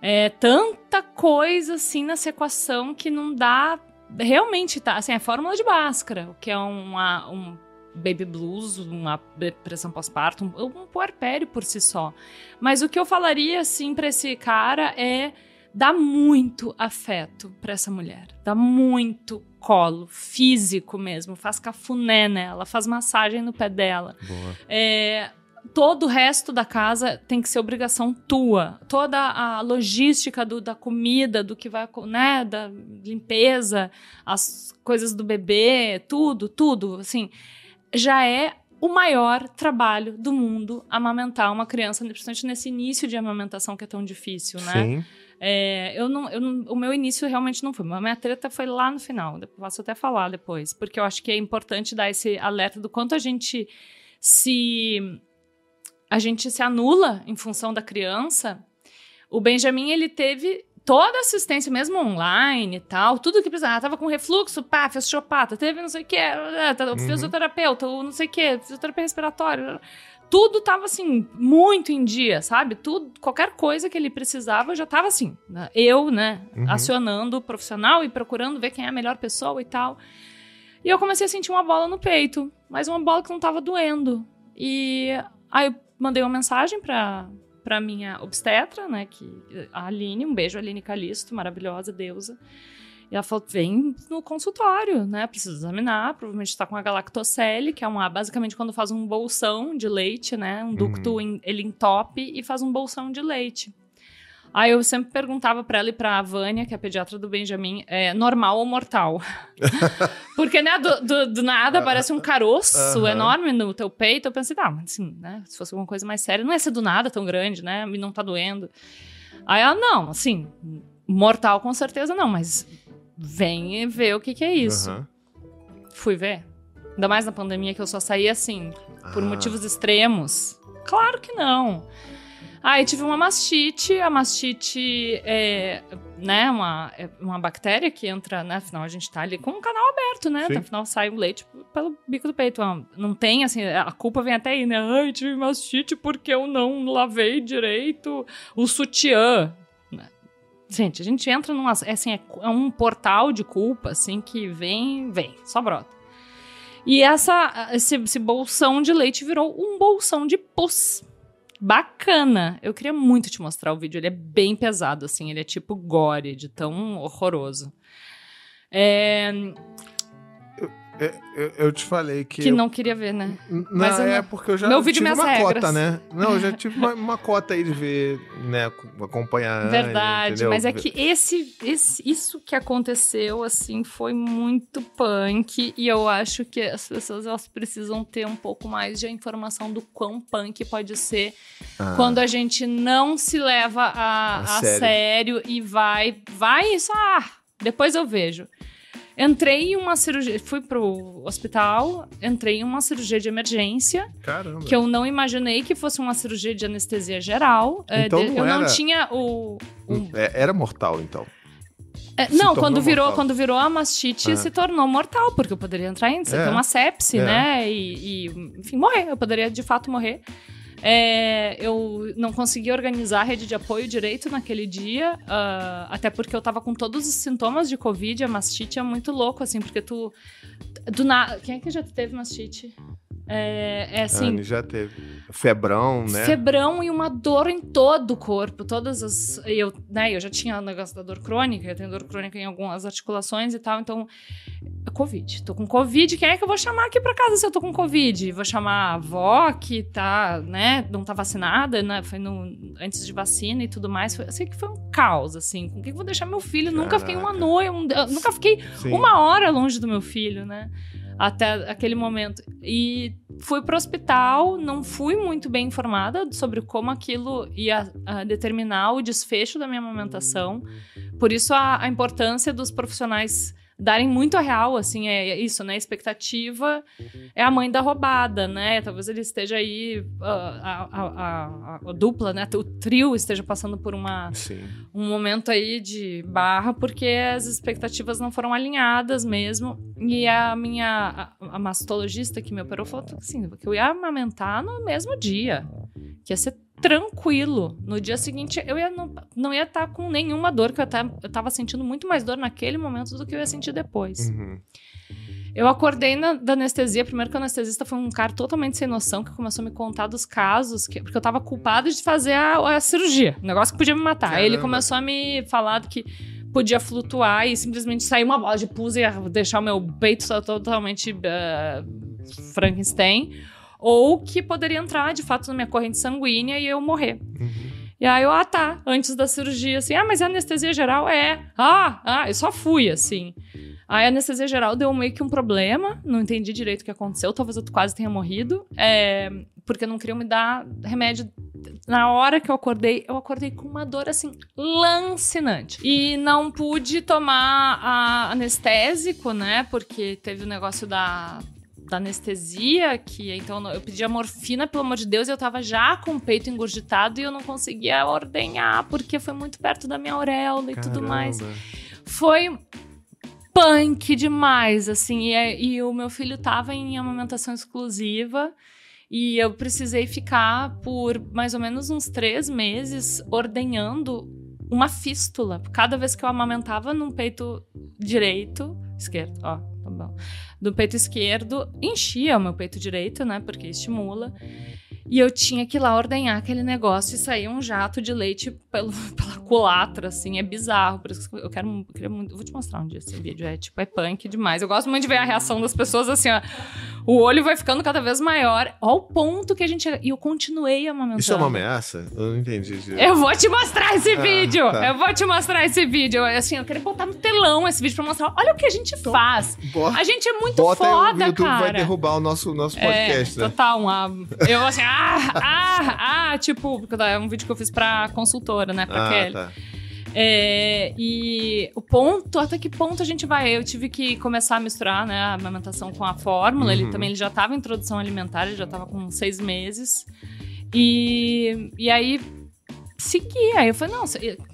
É tanta coisa assim nessa equação que não dá. Realmente tá. Assim, é fórmula de Bhaskara, o que é uma, um baby blues, uma depressão pós-parto, um, um puerpério por si só. Mas o que eu falaria, assim, pra esse cara é dar muito afeto pra essa mulher. Dá muito colo, físico mesmo. Faz cafuné nela, faz massagem no pé dela. É, todo o resto da casa tem que ser obrigação tua. Toda a logística do- da comida, do que vai, né, da limpeza, as coisas do bebê, tudo, tudo, assim, já é o maior trabalho do mundo amamentar uma criança, principalmente nesse início de amamentação que é tão difícil, né? Sim. É, eu não, eu não- o meu início realmente não foi. A minha treta foi lá no final. Posso até falar depois. Porque eu acho que é importante dar esse alerta do quanto a gente se. A gente se anula em função da criança. O Benjamin, ele teve toda a assistência, mesmo online e tal, tudo que precisava. Ah, tava com refluxo, pá, fez chopata, teve não sei o que, Uhum. fisioterapeuta, não sei o que, fisioterapia respiratória tudo tava assim, muito em dia, sabe? Tudo, qualquer coisa que ele precisava já tava assim. né? Eu, né, Uhum. acionando o profissional e procurando ver quem é a melhor pessoa e tal. E eu comecei a sentir uma bola no peito, mas uma bola que não tava doendo. E aí eu mandei uma mensagem pra, pra minha obstetra, né, que a Aline, um beijo, Aline Calisto, maravilhosa deusa. E ela falou: vem no consultório, né? Precisa examinar. Provavelmente está com a galactocele, que é uma. Basicamente, quando faz um bolsão de leite, né? Um ducto, Uhum. em- ele entope e faz um bolsão de leite. Aí eu sempre perguntava pra ela e pra Vânia, que é a pediatra do Benjamin, é normal ou mortal? Porque, né, do, do- do nada aparece um caroço Aham. enorme no teu peito. Eu pensei, tá, mas assim, né? Se fosse alguma coisa mais séria, não ia ser do nada tão grande, né? E não tá doendo. Aí ela, não, assim, mortal com certeza não, mas vem e vê o que que é isso. Aham. Fui ver. Ainda mais na pandemia que eu só saí assim, por Ah. motivos extremos. Claro que não. Aí tive uma mastite. A mastite é, né, uma, é uma bactéria que entra, né? Afinal, a gente tá ali com um canal aberto, né? Sim. Afinal, sai o leite pelo bico do peito. Ah, Não tem, assim, a culpa vem até aí, né? Ai, tive mastite porque eu não lavei direito o sutiã. Gente, a gente entra num. É, assim, é, é um portal de culpa, assim, que vem, vem, só brota. E essa, esse, esse bolsão de leite virou um bolsão de pus. bacana. Eu queria muito te mostrar o vídeo. Ele é bem pesado, assim. Ele é tipo gore, de tão horroroso. É, Eu, eu- eu te falei que. que não queria ver, né? Não, Mas eu é não- porque eu já tive uma regras. cota, né? Não, eu já tive uma, uma cota aí de ver, né, acompanhar. Verdade, entendeu? mas é que esse, esse- isso que aconteceu, assim, foi muito punk e eu acho que as pessoas elas precisam ter um pouco mais de informação do quão punk pode ser Ah, quando a gente não se leva a, A a sério. sério. e vai, vai isso, ah, depois eu vejo. Entrei em uma cirurgia, fui pro hospital, entrei em uma cirurgia de emergência, Caramba. que eu não imaginei que fosse uma cirurgia de anestesia geral. É, Então de- não eu não era- tinha o. o- É, Era mortal, então. é, não, quando virou, mortal. quando virou a mastite, Ah. se tornou mortal, porque eu poderia entrar em É. uma sepse, É. né? E, e, enfim, morrer. Eu poderia de fato morrer. É, eu não consegui organizar a rede de apoio direito naquele dia, ah, até porque eu tava com todos os sintomas de Covid. A mastite é muito louco, assim, porque tu. Do na... Quem é que já teve mastite? É, é assim. Anne já teve. Febrão, né? Febrão e uma dor em todo o corpo. Todas as. Eu, né, eu já tinha o negócio da dor crônica, eu tenho dor crônica em algumas articulações e tal, então. Covid. Tô com Covid. Quem é que eu vou chamar aqui pra casa se eu tô com Covid? Vou chamar a avó que tá, né, não tá vacinada, né? Foi no, antes de vacina e tudo mais. Foi, eu sei que foi um caos, assim. Com quem que eu vou deixar meu filho? Nunca fiquei uma Caraca. noite, um- nunca fiquei Sim. uma hora longe do meu filho, né? Até aquele momento. E fui pro hospital, não fui muito bem informada sobre como aquilo ia ah, determinar o desfecho da minha amamentação. Por isso a, a importância dos profissionais darem muito a real, assim, é, é isso, né? A expectativa é a mãe da roubada, né? Talvez ele esteja aí, ah, a, a- a- a dupla, né? O trio esteja passando por uma Sim. um momento aí de barra, porque as expectativas não foram alinhadas mesmo. E a minha a, a mastologista que me operou falou assim, que eu ia amamentar no mesmo dia. Que ia ser tranquilo. No dia seguinte, eu ia não, não ia estar com nenhuma dor, que eu, tá, eu tava sentindo muito mais dor naquele momento do que eu ia sentir depois. Uhum. Eu acordei na, da anestesia. Primeiro que o anestesista foi um cara totalmente sem noção que começou a me contar dos casos, que, porque eu tava culpada de fazer a, a cirurgia. Um negócio que podia me matar. Aí ele Caramba. começou a me falar que podia flutuar e simplesmente sair uma bola de pus e deixar o meu peito to- totalmente eh, Frankenstein. Ou que poderia entrar, de fato, na minha corrente sanguínea e eu morrer. Uhum. E aí eu, ah, tá, antes da cirurgia, assim, ah, mas a anestesia geral é. Ah, ah, eu só fui, assim. Aí a anestesia geral deu meio que um problema, não entendi direito o que aconteceu, talvez eu quase tenha morrido, é, porque não queriam me dar remédio. Na hora que eu acordei, eu acordei com uma dor assim, lancinante. E não pude tomar a anestésico, né? Porque teve o negócio da, da anestesia, que então eu pedi a morfina, pelo amor de Deus, e eu tava já com o peito engurgitado e eu não conseguia ordenhar, porque foi muito perto da minha auréola e tudo mais. Foi punk demais, assim, e, e o meu filho tava em amamentação exclusiva. E eu precisei ficar por mais ou menos uns três meses ordenhando uma fístula. Cada vez que eu amamentava num peito direito, esquerdo, ó, tá bom. Do peito esquerdo, enchia o meu peito direito, né? Porque estimula. E eu tinha que ir lá ordenhar aquele negócio e sair um jato de leite pelo, pela culatra, assim. É bizarro. Por isso que eu quero. eu queria muito. eu Vou te mostrar um dia esse vídeo. É tipo, é punk demais. Eu gosto muito de ver a reação das pessoas assim, ó. O olho vai ficando cada vez maior. Ó, o ponto que a gente. E eu continuei amamentando. Isso é uma ameaça? Eu não entendi. Eu vou te mostrar esse Ah, vídeo! tá. Eu vou te mostrar esse vídeo. Assim, eu queria botar no telão esse vídeo pra mostrar. Olha o que a gente faz. Bota, A gente é muito Então, bota aí, o foda, YouTube cara. vai derrubar o nosso, nosso podcast, é, né? total, uma... Eu assim, ah, ah, ah, tipo, porque é um vídeo que eu fiz pra consultora, né, pra Ah, Kelly. tá. É, e o ponto, até que ponto a gente vai? Eu tive que começar a misturar, né, a amamentação com a fórmula. Ele Uhum. também ele já tava em introdução alimentar, ele já tava com seis meses. E, e aí, segui. Aí eu falei, não,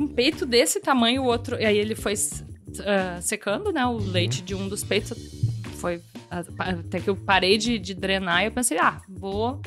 um peito desse tamanho, o outro... E aí ele foi ah, secando, né, o leite de um dos peitos. Foi até que eu parei de, de drenar e eu pensei, ah, vou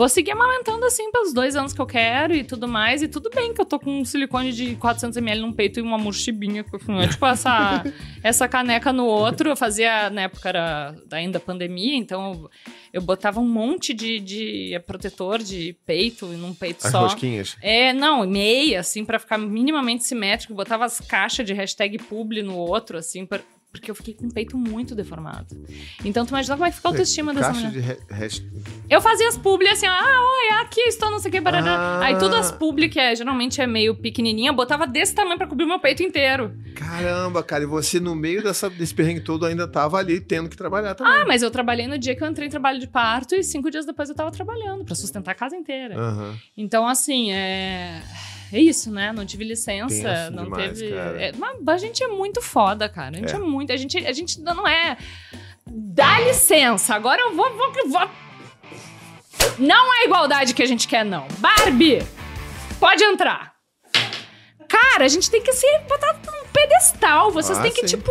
vou seguir amamentando assim pelos dois anos que eu quero e tudo mais. E tudo bem que eu tô com um silicone de 400ml num peito e uma mochibinha. Tipo, essa, essa caneca no outro. Eu fazia, na época era ainda pandemia, então eu, botava um monte de, de protetor de peito num peito As só. rosquinhas. É, não, meia, assim, pra ficar minimamente simétrico. Botava as caixas de hashtag publi no outro, assim, pra- porque eu fiquei com o peito muito deformado. Então, tu imagina como é que fica a autoestima dessa Caixa mulher. de re- Eu fazia as publi assim, ah, oi, aqui estou, não sei o que, barará. Ah. Aí todas as publi, que é, geralmente é meio pequenininha, botava desse tamanho pra cobrir o meu peito inteiro. Caramba, cara, e você no meio dessa, desse perrengue todo ainda tava ali tendo que trabalhar também. Ah, mas eu trabalhei no dia que eu entrei em trabalho de parto e cinco dias depois eu tava trabalhando pra sustentar a casa inteira. Aham. Então, assim, é. É isso, né? Não tive licença, não demais, teve. é, mas a gente é muito foda, cara. A gente é, É. muito. A gente, a gente não é. Dá licença, agora eu vou, vou, vou. Não é a igualdade que a gente quer, não. Barbie! Pode entrar. Cara, a gente tem que ser botado num pedestal. Vocês Ah, têm que, sim. tipo,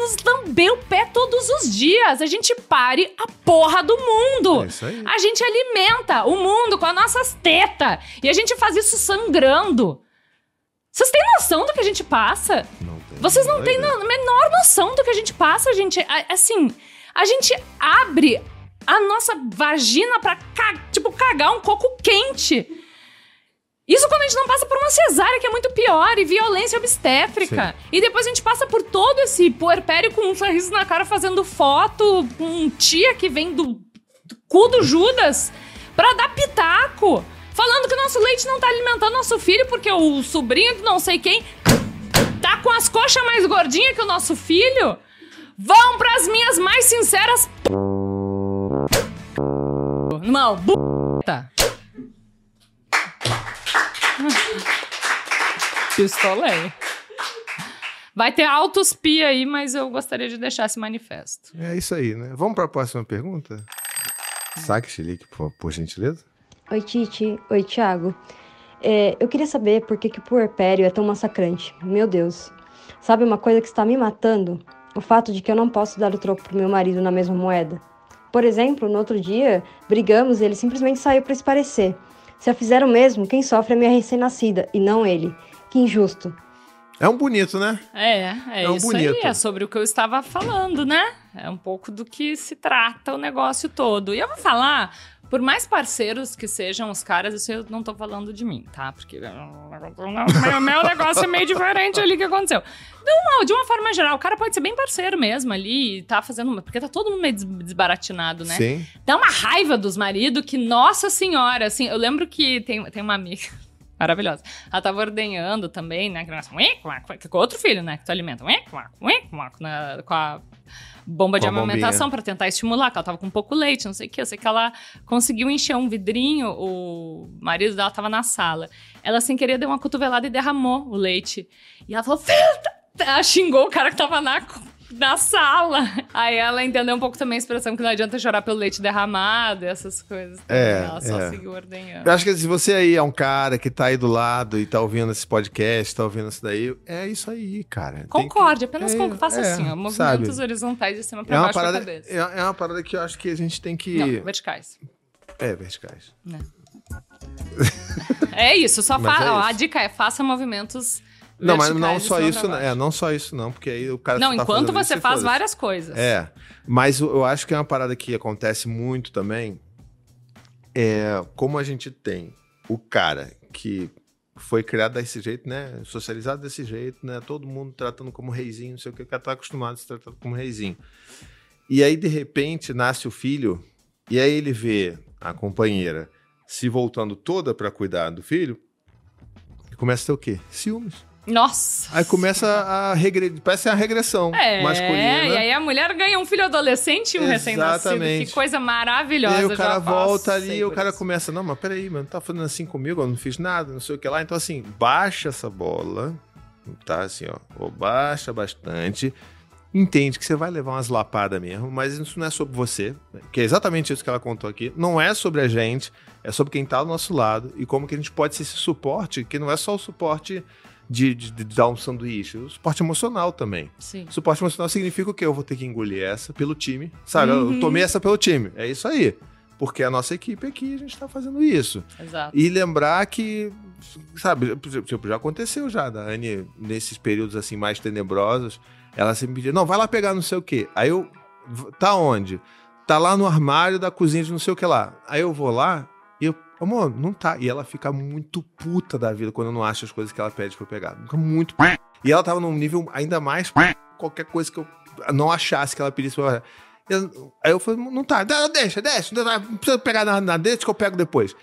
nos lamber o pé todos os dias. A gente pare a porra do mundo. É isso aí. A gente alimenta o mundo com as nossas tetas. E a gente faz isso sangrando. Vocês têm noção do que a gente passa? Não tem Vocês não têm a menor noção do que a gente passa, gente. Assim, a gente abre a nossa vagina pra, tipo, cagar um coco quente. Isso quando a gente não passa por uma cesárea, que é muito pior, e violência obstétrica. E depois a gente passa por todo esse puerpério com um sorriso na cara fazendo foto com um tia que vem do, do cu do Judas pra dar pitaco. Falando que o nosso leite não tá alimentando nosso filho porque o sobrinho de não sei quem tá com as coxas mais gordinhas que o nosso filho. Vão pras minhas mais sinceras. Não, b****. Pistolei. Vai ter altos pi aí, mas eu gostaria de deixar esse manifesto. É isso aí, né? Vamos para a próxima pergunta? Saque, Chilique, por, por gentileza. Oi, Titi. Oi, Thiago. É, eu queria saber por que, que o puerpério é tão massacrante. Meu Deus. Sabe uma coisa que está me matando? O fato de que eu não posso dar o troco pro meu marido na mesma moeda. Por exemplo, no outro dia, brigamos e ele simplesmente saiu para esparecer. Se eu fizer o mesmo, quem sofre é minha recém-nascida e não ele. Que injusto. É um bonito, né? É, é, É um isso bonito. aí, é sobre o que eu estava falando, né? É um pouco do que se trata o negócio todo. E eu vou falar, por mais parceiros que sejam os caras, isso eu não tô falando de mim, tá? Porque o meu negócio é meio diferente ali que aconteceu. De uma, de uma forma geral, o cara pode ser bem parceiro mesmo ali, e tá fazendo. uma- Porque tá todo mundo meio des- desbaratinado, né? Sim. Dá uma raiva dos maridos que, nossa senhora, assim, eu lembro que tem, tem uma amiga maravilhosa. Ela tava ordenhando também, né? Ué, com outro filho, né? Que tu alimenta, na- com a bomba de Com bombinha. amamentação pra tentar estimular, que ela tava com pouco leite, não sei o que. Eu sei que ela conseguiu encher um vidrinho, o marido dela tava na sala. Ela, sem querer, deu uma cotovelada e derramou o leite. E ela falou, filho, da-" ela xingou o cara que tava na, na sala. Aí ela entendeu um pouco também a expressão que não adianta chorar pelo leite derramado e essas coisas. É, ela só é. seguiu ordenhando. Eu acho que se você aí é um cara que tá aí do lado e tá ouvindo esse podcast, tá ouvindo isso daí, é isso aí, cara. Tem que- Concorde, apenas é, con- faça é, assim, ó, movimentos sabe? horizontais de cima É pra uma, baixo com parada, cabeça. é, é uma parada que eu acho que a gente tem que. Não, verticais. É, verticais. É isso, só fa... é ó, isso. a dica é faça movimentos Não, mas não só isso, pra né? é, não só isso não, porque aí o cara Não, tá enquanto você isso faz foda-se. várias coisas. É, mas eu acho que é uma parada que acontece muito também. É como a gente tem o cara que foi criado desse jeito, né? Socializado desse jeito, né? Todo mundo tratando como reizinho, não sei o que, o cara tá acostumado a ser tratado como reizinho. E aí, de repente, nasce o filho, e aí ele vê a companheira se voltando toda pra cuidar do filho, e começa a ter o quê? Ciúmes. Nossa. Aí começa a regredir, parece uma regressão É, masculina. e aí a mulher ganha um filho adolescente e um recém-nascido. Que coisa E maravilhosa. aí o cara volta ali e o cara isso. começa, não, mas peraí, mano, tá fazendo assim comigo, eu não fiz nada, não sei o que lá. Então, assim, baixa essa bola, tá assim, ó, baixa bastante, entende que você vai levar umas lapadas mesmo, mas isso não é sobre você, né? que é exatamente isso que ela contou aqui, não é sobre a gente, é sobre quem tá ao nosso lado e como que a gente pode ser esse suporte, que não é só o suporte de, de, de dar um sanduíche, o suporte emocional também. Sim. Suporte emocional significa o quê? Eu vou ter que engolir essa pelo time. Sabe? Uhum. Eu tomei essa pelo time. É isso aí. porque a nossa equipe aqui, a gente tá fazendo isso. Exato. E lembrar que, sabe, tipo, já aconteceu já, da Anne, nesses períodos assim mais tenebrosos, ela sempre pedia, não, vai lá pegar não sei o quê. Aí eu, tá onde? Tá lá no armário da cozinha de não sei o que lá. Aí eu vou lá e eu, amor, não tá. E ela fica muito puta da vida quando não acho as coisas que ela pede pra eu pegar. Fica muito. E ela tava num nível ainda mais qualquer coisa que eu não achasse que ela pedisse pra eu. Eu- Aí eu falei, não tá, deixa, deixa, não, precisa pegar na, na deixa que eu pego depois.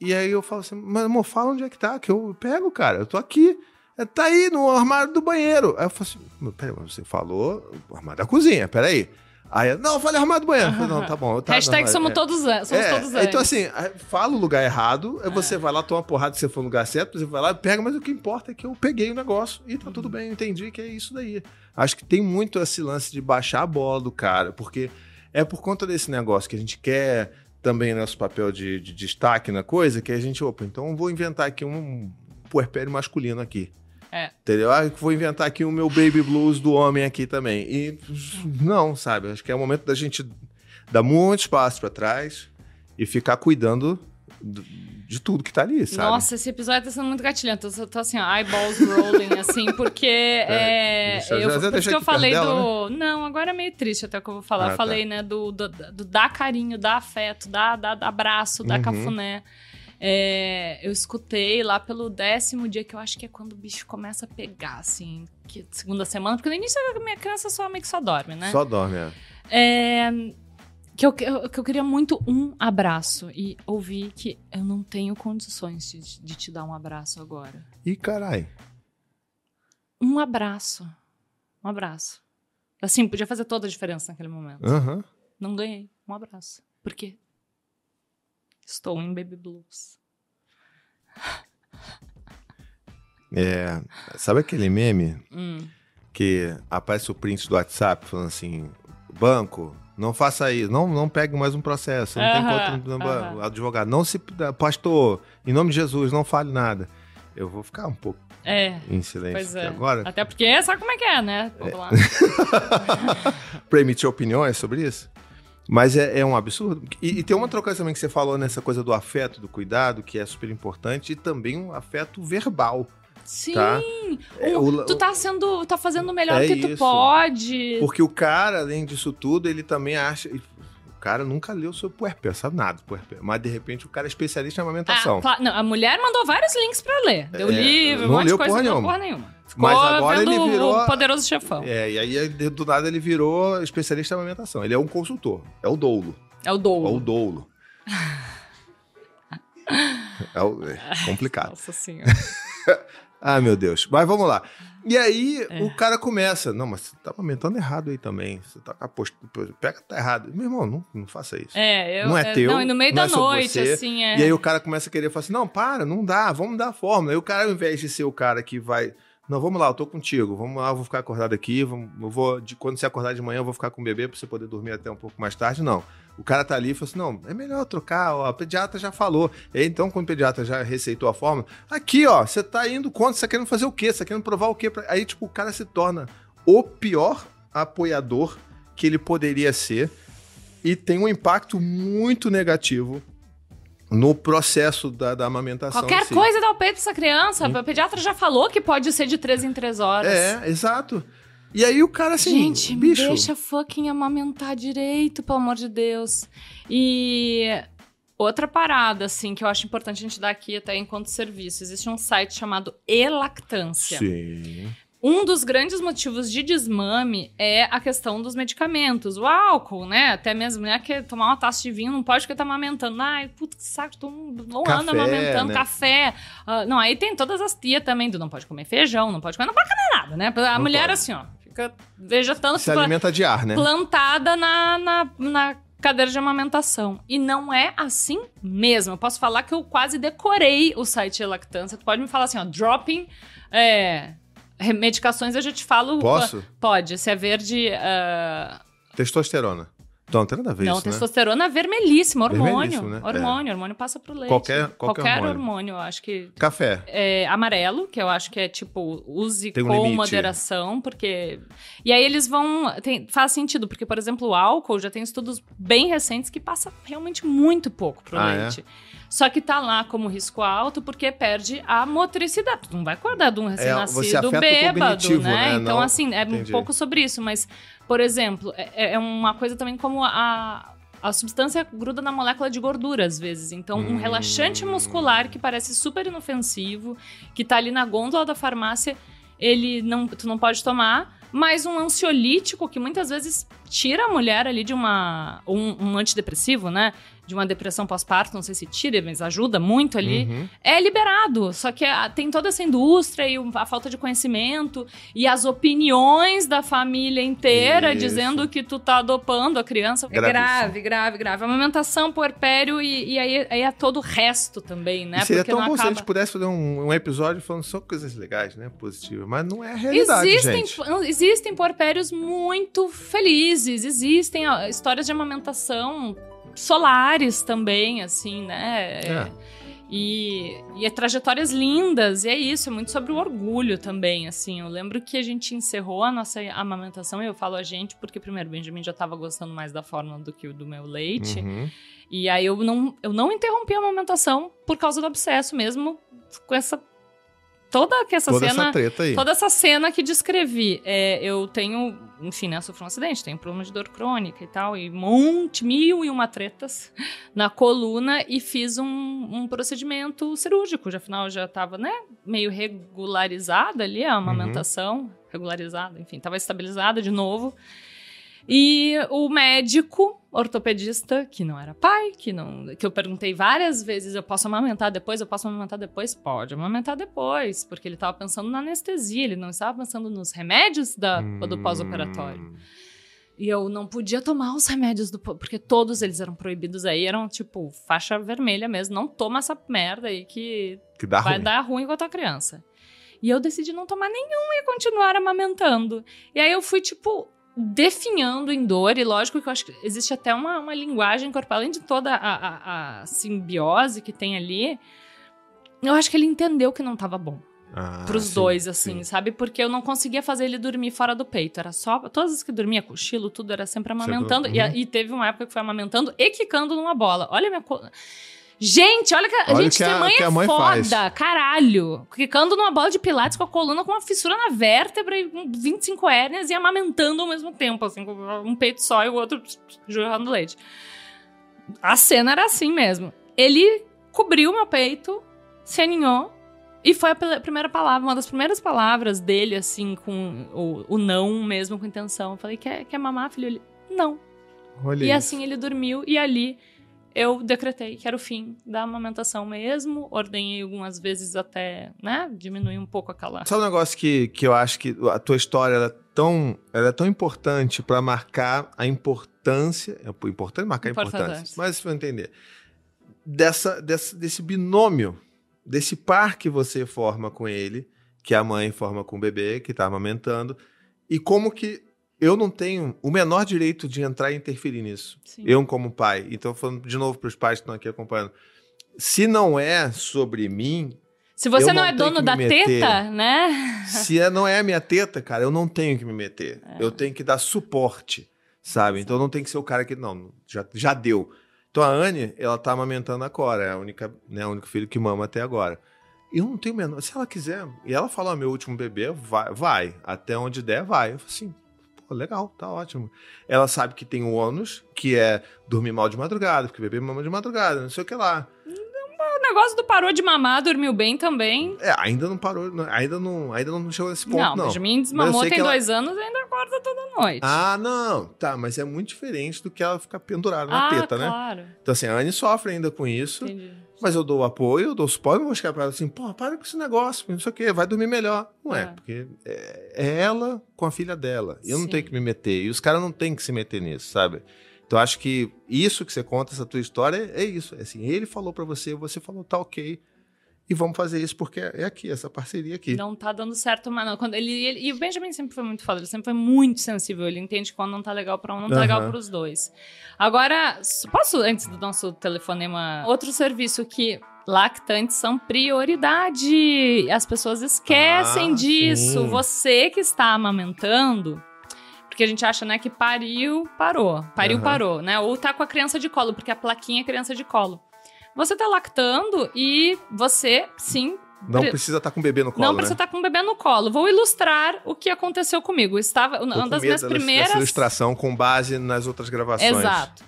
E aí eu falo assim, mas amor, fala onde é que tá, que eu pego, cara, eu tô aqui. É, Tá aí no armário do banheiro. Aí eu falo assim, "Mas peraí, você falou armário da cozinha, peraí. Aí eu, não, eu falei armário do banheiro. Eu falei, não, tá bom. Tá, Hashtag não, somos é. todos somos É, todos então anjos. assim, aí fala o lugar errado, aí você vai lá, toma porrada se você for no lugar certo, você vai lá, pega, mas o que importa é que eu peguei o negócio e tá tudo bem, eu entendi que é isso daí. Acho que tem muito esse lance de baixar a bola do cara, porque é por conta desse negócio que a gente quer também nosso papel de, de destaque na coisa, que a gente, opa, então eu vou inventar aqui um puerpério masculino aqui. É. Entendeu? Ah, vou inventar aqui o meu baby blues do homem aqui também. E não, sabe? Acho que é o momento da gente dar muito espaço pra trás e ficar cuidando do- de tudo que tá ali, sabe? Nossa, esse episódio tá sendo muito gatilhento. Eu tô assim, ó, eyeballs rolling, assim, porque é. deixa- eu, já- já por isso que eu falei dela, do. Não, agora é meio triste até o que eu vou falar. Ah, eu tá. falei, né, do, do, do dar carinho, dar afeto, dar, dar, dar abraço, dar Uhum. cafuné. É, eu escutei lá pelo décimo dia, que eu acho que é quando o bicho começa a pegar, assim, que, segunda semana, porque no início a minha criança só meio que só dorme, né? Só dorme, é. É, que, eu, que eu que eu queria muito um abraço e ouvi que eu não tenho condições de, de te dar um abraço agora. Ih, carai. Um abraço. Um abraço. Assim, podia fazer toda a diferença naquele momento. Aham. Não ganhei um abraço. Por quê? Estou em baby blues. É, sabe aquele meme Hum. que aparece o print do WhatsApp falando assim: banco, não faça isso, não, não pegue mais um processo, não tem Aham, conta no banco, advogado, não se. Pastor, em nome de Jesus, não fale nada. Eu vou ficar um pouco É, em silêncio é. agora Até porque sabe como é que é, né? Vamos lá. para emitir opiniões sobre isso. Mas é, é um absurdo. E, e tem uma outra coisa também que você falou nessa coisa do afeto, do cuidado, que é super importante, e também um afeto verbal. Sim! Tá. É, o- Tu tá sendo. tá fazendo o melhor É que tu isso. pode. Porque o cara, além disso tudo, ele também acha. O cara nunca leu sobre puerpério, sabe nada do puerpério. Mas de repente o cara é especialista em amamentação. Ah, claro, não, a mulher mandou vários links pra ler. Deu É, livro, um não monte de coisa, porra não nenhuma. porra nenhuma. Ficou Mas agora ele virou- o poderoso chefão. É, e aí de- do nada ele virou especialista em amamentação. Ele é um consultor. É o doulo. É o É o doulo. É, o- é complicado. Nossa senhora. Ah, meu Deus. Mas vamos lá. E aí É. o cara começa. Não, mas você tá amamentando errado aí também. Você tá com a postura. Pega, tá errado. Meu irmão, não, não faça isso. É, eu, Não é teu, Não, e no meio da é noite, assim, é. E aí o cara começa a querer falar assim: não, para, não dá, vamos dar a fórmula. Aí o cara, ao invés de ser o cara que vai. Não, vamos lá, eu tô contigo. Vamos lá, eu vou ficar acordado aqui. Vamos, eu vou, de, quando você acordar de manhã, eu vou ficar com o bebê pra você poder dormir até um pouco mais tarde. Não. O cara tá ali e fala assim: não, é melhor trocar, ó, a pediatra já falou. E então, quando o pediatra já receitou a fórmula, aqui, ó, você tá indo contra, você tá querendo fazer o quê? Você tá querendo provar o quê? Aí, tipo, o cara se torna o pior apoiador que ele poderia ser e tem um impacto muito negativo no processo da, da amamentação. Qualquer si. coisa dá o peito pra essa criança. O pediatra já falou que pode ser de três em três horas. É, exato. E aí o cara assim, Gente, me bicho, deixa fucking amamentar direito, pelo amor de Deus. E outra parada, assim, que eu acho importante a gente dar aqui até enquanto serviço. Existe um site chamado Elactância. Sim. Um dos grandes motivos de desmame é a questão dos medicamentos. O álcool, né? Até mesmo, né? Que tomar uma taça de vinho não pode porque tá amamentando. Ai, puta que saco, tô um, Café, ano amamentando né? café. Ah, não, aí tem todas as tias também do não pode comer feijão, não pode comer, não pode comer nada, né? A Não mulher pode. assim, ó, fica vegetando, Se alimenta de ar, né? plantada na, na, na cadeira de amamentação. E não é assim mesmo. Eu posso falar que eu quase decorei o site Lactância. Tu pode me falar assim, ó, dropping é, medicações, eu já te falo. Posso? Pode. Se é verde. ah, Testosterona. Então, não tem nada a ver Não, isso, né? testosterona é vermelhíssimo, hormônio. Vermelhíssimo, né? Hormônio, hormônio passa pro leite. Qualquer- qualquer hormônio. hormônio, eu acho que Café. é, amarelo, que eu acho que é tipo, use um com limite. moderação, porque. E aí eles vão. tem- faz sentido, porque, por exemplo, o álcool já tem estudos bem recentes que passa realmente muito pouco pro Ah, é? Só que tá lá como risco alto porque perde a motricidade. Tu não vai acordar de um É, recém-nascido o bêbado, né? né? Então, Não- assim, é Entendi. um pouco sobre isso. Mas, por exemplo, é, é uma coisa também como a. A substância gruda na molécula de gordura, às vezes. Então, um Hum. relaxante muscular que parece super inofensivo, que tá ali na gôndola da farmácia, ele não, tu não pode tomar. Mas um ansiolítico que muitas vezes tira a mulher ali de uma. Um, um antidepressivo, né? De uma depressão pós-parto, não sei se tira, mas ajuda muito ali Uhum. é liberado. Só que ah, tem toda essa indústria e a falta de conhecimento e as opiniões da família inteira Isso. dizendo que tu tá dopando a criança. É grave, grave, grave. Amamentação, puerpério e, e aí, aí é todo o resto também, né? E seria Porque tão bom se a acaba. gente pudesse fazer um, um episódio falando só coisas legais, né? Positivas. Mas não é a realidade, Existem, gente. existem puerpérios muito felizes, existem histórias de amamentação solares também, assim, né? É. E, e é trajetórias lindas, e é isso, é muito sobre o orgulho também, assim. Eu lembro que a gente encerrou a nossa amamentação, e eu falo a gente porque, primeiro, o Benjamin já tava gostando mais da fórmula do que do meu leite. Uhum. E aí eu não, eu não interrompi a amamentação por causa do abscesso mesmo, com essa. Toda essa Toda cena. essa treta aí. Toda essa cena que descrevi. É, eu tenho, enfim, né? Sofri um acidente, tenho problema de dor crônica e tal, e monte, mil e uma tretas na coluna e fiz um, um procedimento cirúrgico. Já, afinal, já tava, né? Meio regularizada ali a amamentação. Regularizada, enfim, tava estabilizada de novo. E o médico ortopedista, que não era pai, que não, que eu perguntei várias vezes, eu posso amamentar depois? Eu posso amamentar depois? Pode amamentar depois, porque ele estava pensando na anestesia, ele não estava pensando nos remédios da, do pós-operatório. Hum. E eu não podia tomar os remédios do porque todos eles eram proibidos aí, eram tipo faixa vermelha mesmo, não toma essa merda aí que Que dá vai ruim. dar ruim com a tua criança. E eu decidi não tomar nenhum e continuar amamentando. E aí eu fui, tipo, definhando em dor, e lógico que eu acho que existe até uma, uma linguagem corporal, além de toda a, a- a simbiose que tem ali, eu acho que ele entendeu que não tava bom Ah, pros sim, dois, assim, sim. sabe? Porque eu não conseguia fazer ele dormir fora do peito. Era só. Todas as que dormia, cochilo, tudo era sempre amamentando. Sempre- E, uhum. e teve uma época que foi amamentando e quicando numa bola. Olha a minha. Gente, olha que a Olha gente que a- mãe que é a mãe foda, faz. caralho. Quicando numa bola de pilates com a coluna com uma fissura na vértebra e com 25 hérnias e amamentando ao mesmo tempo, assim, com um peito só e o outro jorrando leite. A cena era assim mesmo. Ele cobriu meu peito, se aninhou e foi a primeira palavra, uma das primeiras palavras dele, assim, com o, o não mesmo, com intenção. Eu falei, quer, quer mamar, filho? Ele, não. Olha E isso. assim ele dormiu e ali eu decretei que era o fim da amamentação mesmo. Ordenhei algumas vezes até, né, diminuir um pouco aquela... Sabe um negócio que, que eu acho que a tua história ela é tão, ela é tão importante pra marcar a importância. É importante marcar a importância, mas vai entender. Dessa, dessa, desse binômio, desse par que você forma com ele, que a mãe forma com o bebê, que tá amamentando, e como que eu não tenho o menor direito de entrar e interferir nisso. Sim. Eu, como pai. Então, falando de novo para os pais que estão aqui acompanhando. Se não é sobre mim, Se você não, não é dono da meter. teta, né? se é- não é a minha teta, cara, eu não tenho que me meter. É. Eu tenho que dar suporte, sabe? Então não tem que ser o cara que. Não, já, já deu. Então a Anne, ela tá amamentando agora, é a única, né, o único filho que mama até agora. Eu não tenho menor. Se ela quiser, e ela fala, "Ó, meu último bebê, vai, vai. Até onde der, vai. Eu falo assim, pô, legal, tá ótimo. Ela sabe que tem o ônus, que é dormir mal de madrugada, porque bebê mama de madrugada, não sei o que lá. O negócio do parou de mamar, dormiu bem também. É, ainda não parou, não- ainda não, ainda não chegou nesse ponto, não, não. Benjamin desmamou eu tem ela- dois anos e ainda acorda toda noite. Ah, não. Tá, mas é muito diferente do que ela ficar pendurada na Ah, teta, né? claro. Então, assim, a Anne sofre ainda com isso, Entendi. mas eu dou apoio, eu dou suporte, não vou chegar pra ela assim, pô, para com esse negócio, não sei o quê, vai dormir melhor. Não é, É. porque é, é ela com a filha dela. Eu não Sim. tenho que me meter. E os caras não têm que se meter nisso, sabe? Então, acho que isso que você conta, essa tua história, é isso. É assim, ele falou pra você, você falou, tá ok. e vamos fazer isso porque é aqui, essa parceria aqui. Não tá dando certo, mas não. Quando ele, ele- e o Benjamin sempre foi muito foda, ele sempre foi muito sensível. Ele entende quando não tá legal pra um, não tá Aham. legal pros dois. Agora, posso, antes do nosso telefonema, outro serviço que lactantes são prioridade. As pessoas esquecem Ah, disso. sim. Você que está amamentando. Porque a gente acha, né, que pariu, parou. Pariu, Aham. parou, né? Ou tá com a criança de colo, porque a plaquinha é criança de colo. Você tá lactando e você, sim, Não Pre- precisa estar com o bebê no colo, não né? precisa estar com o bebê no colo. Vou ilustrar o que aconteceu comigo. Estava Tô uma das minhas primeiras. Dessa ilustração com base nas outras gravações. Exato.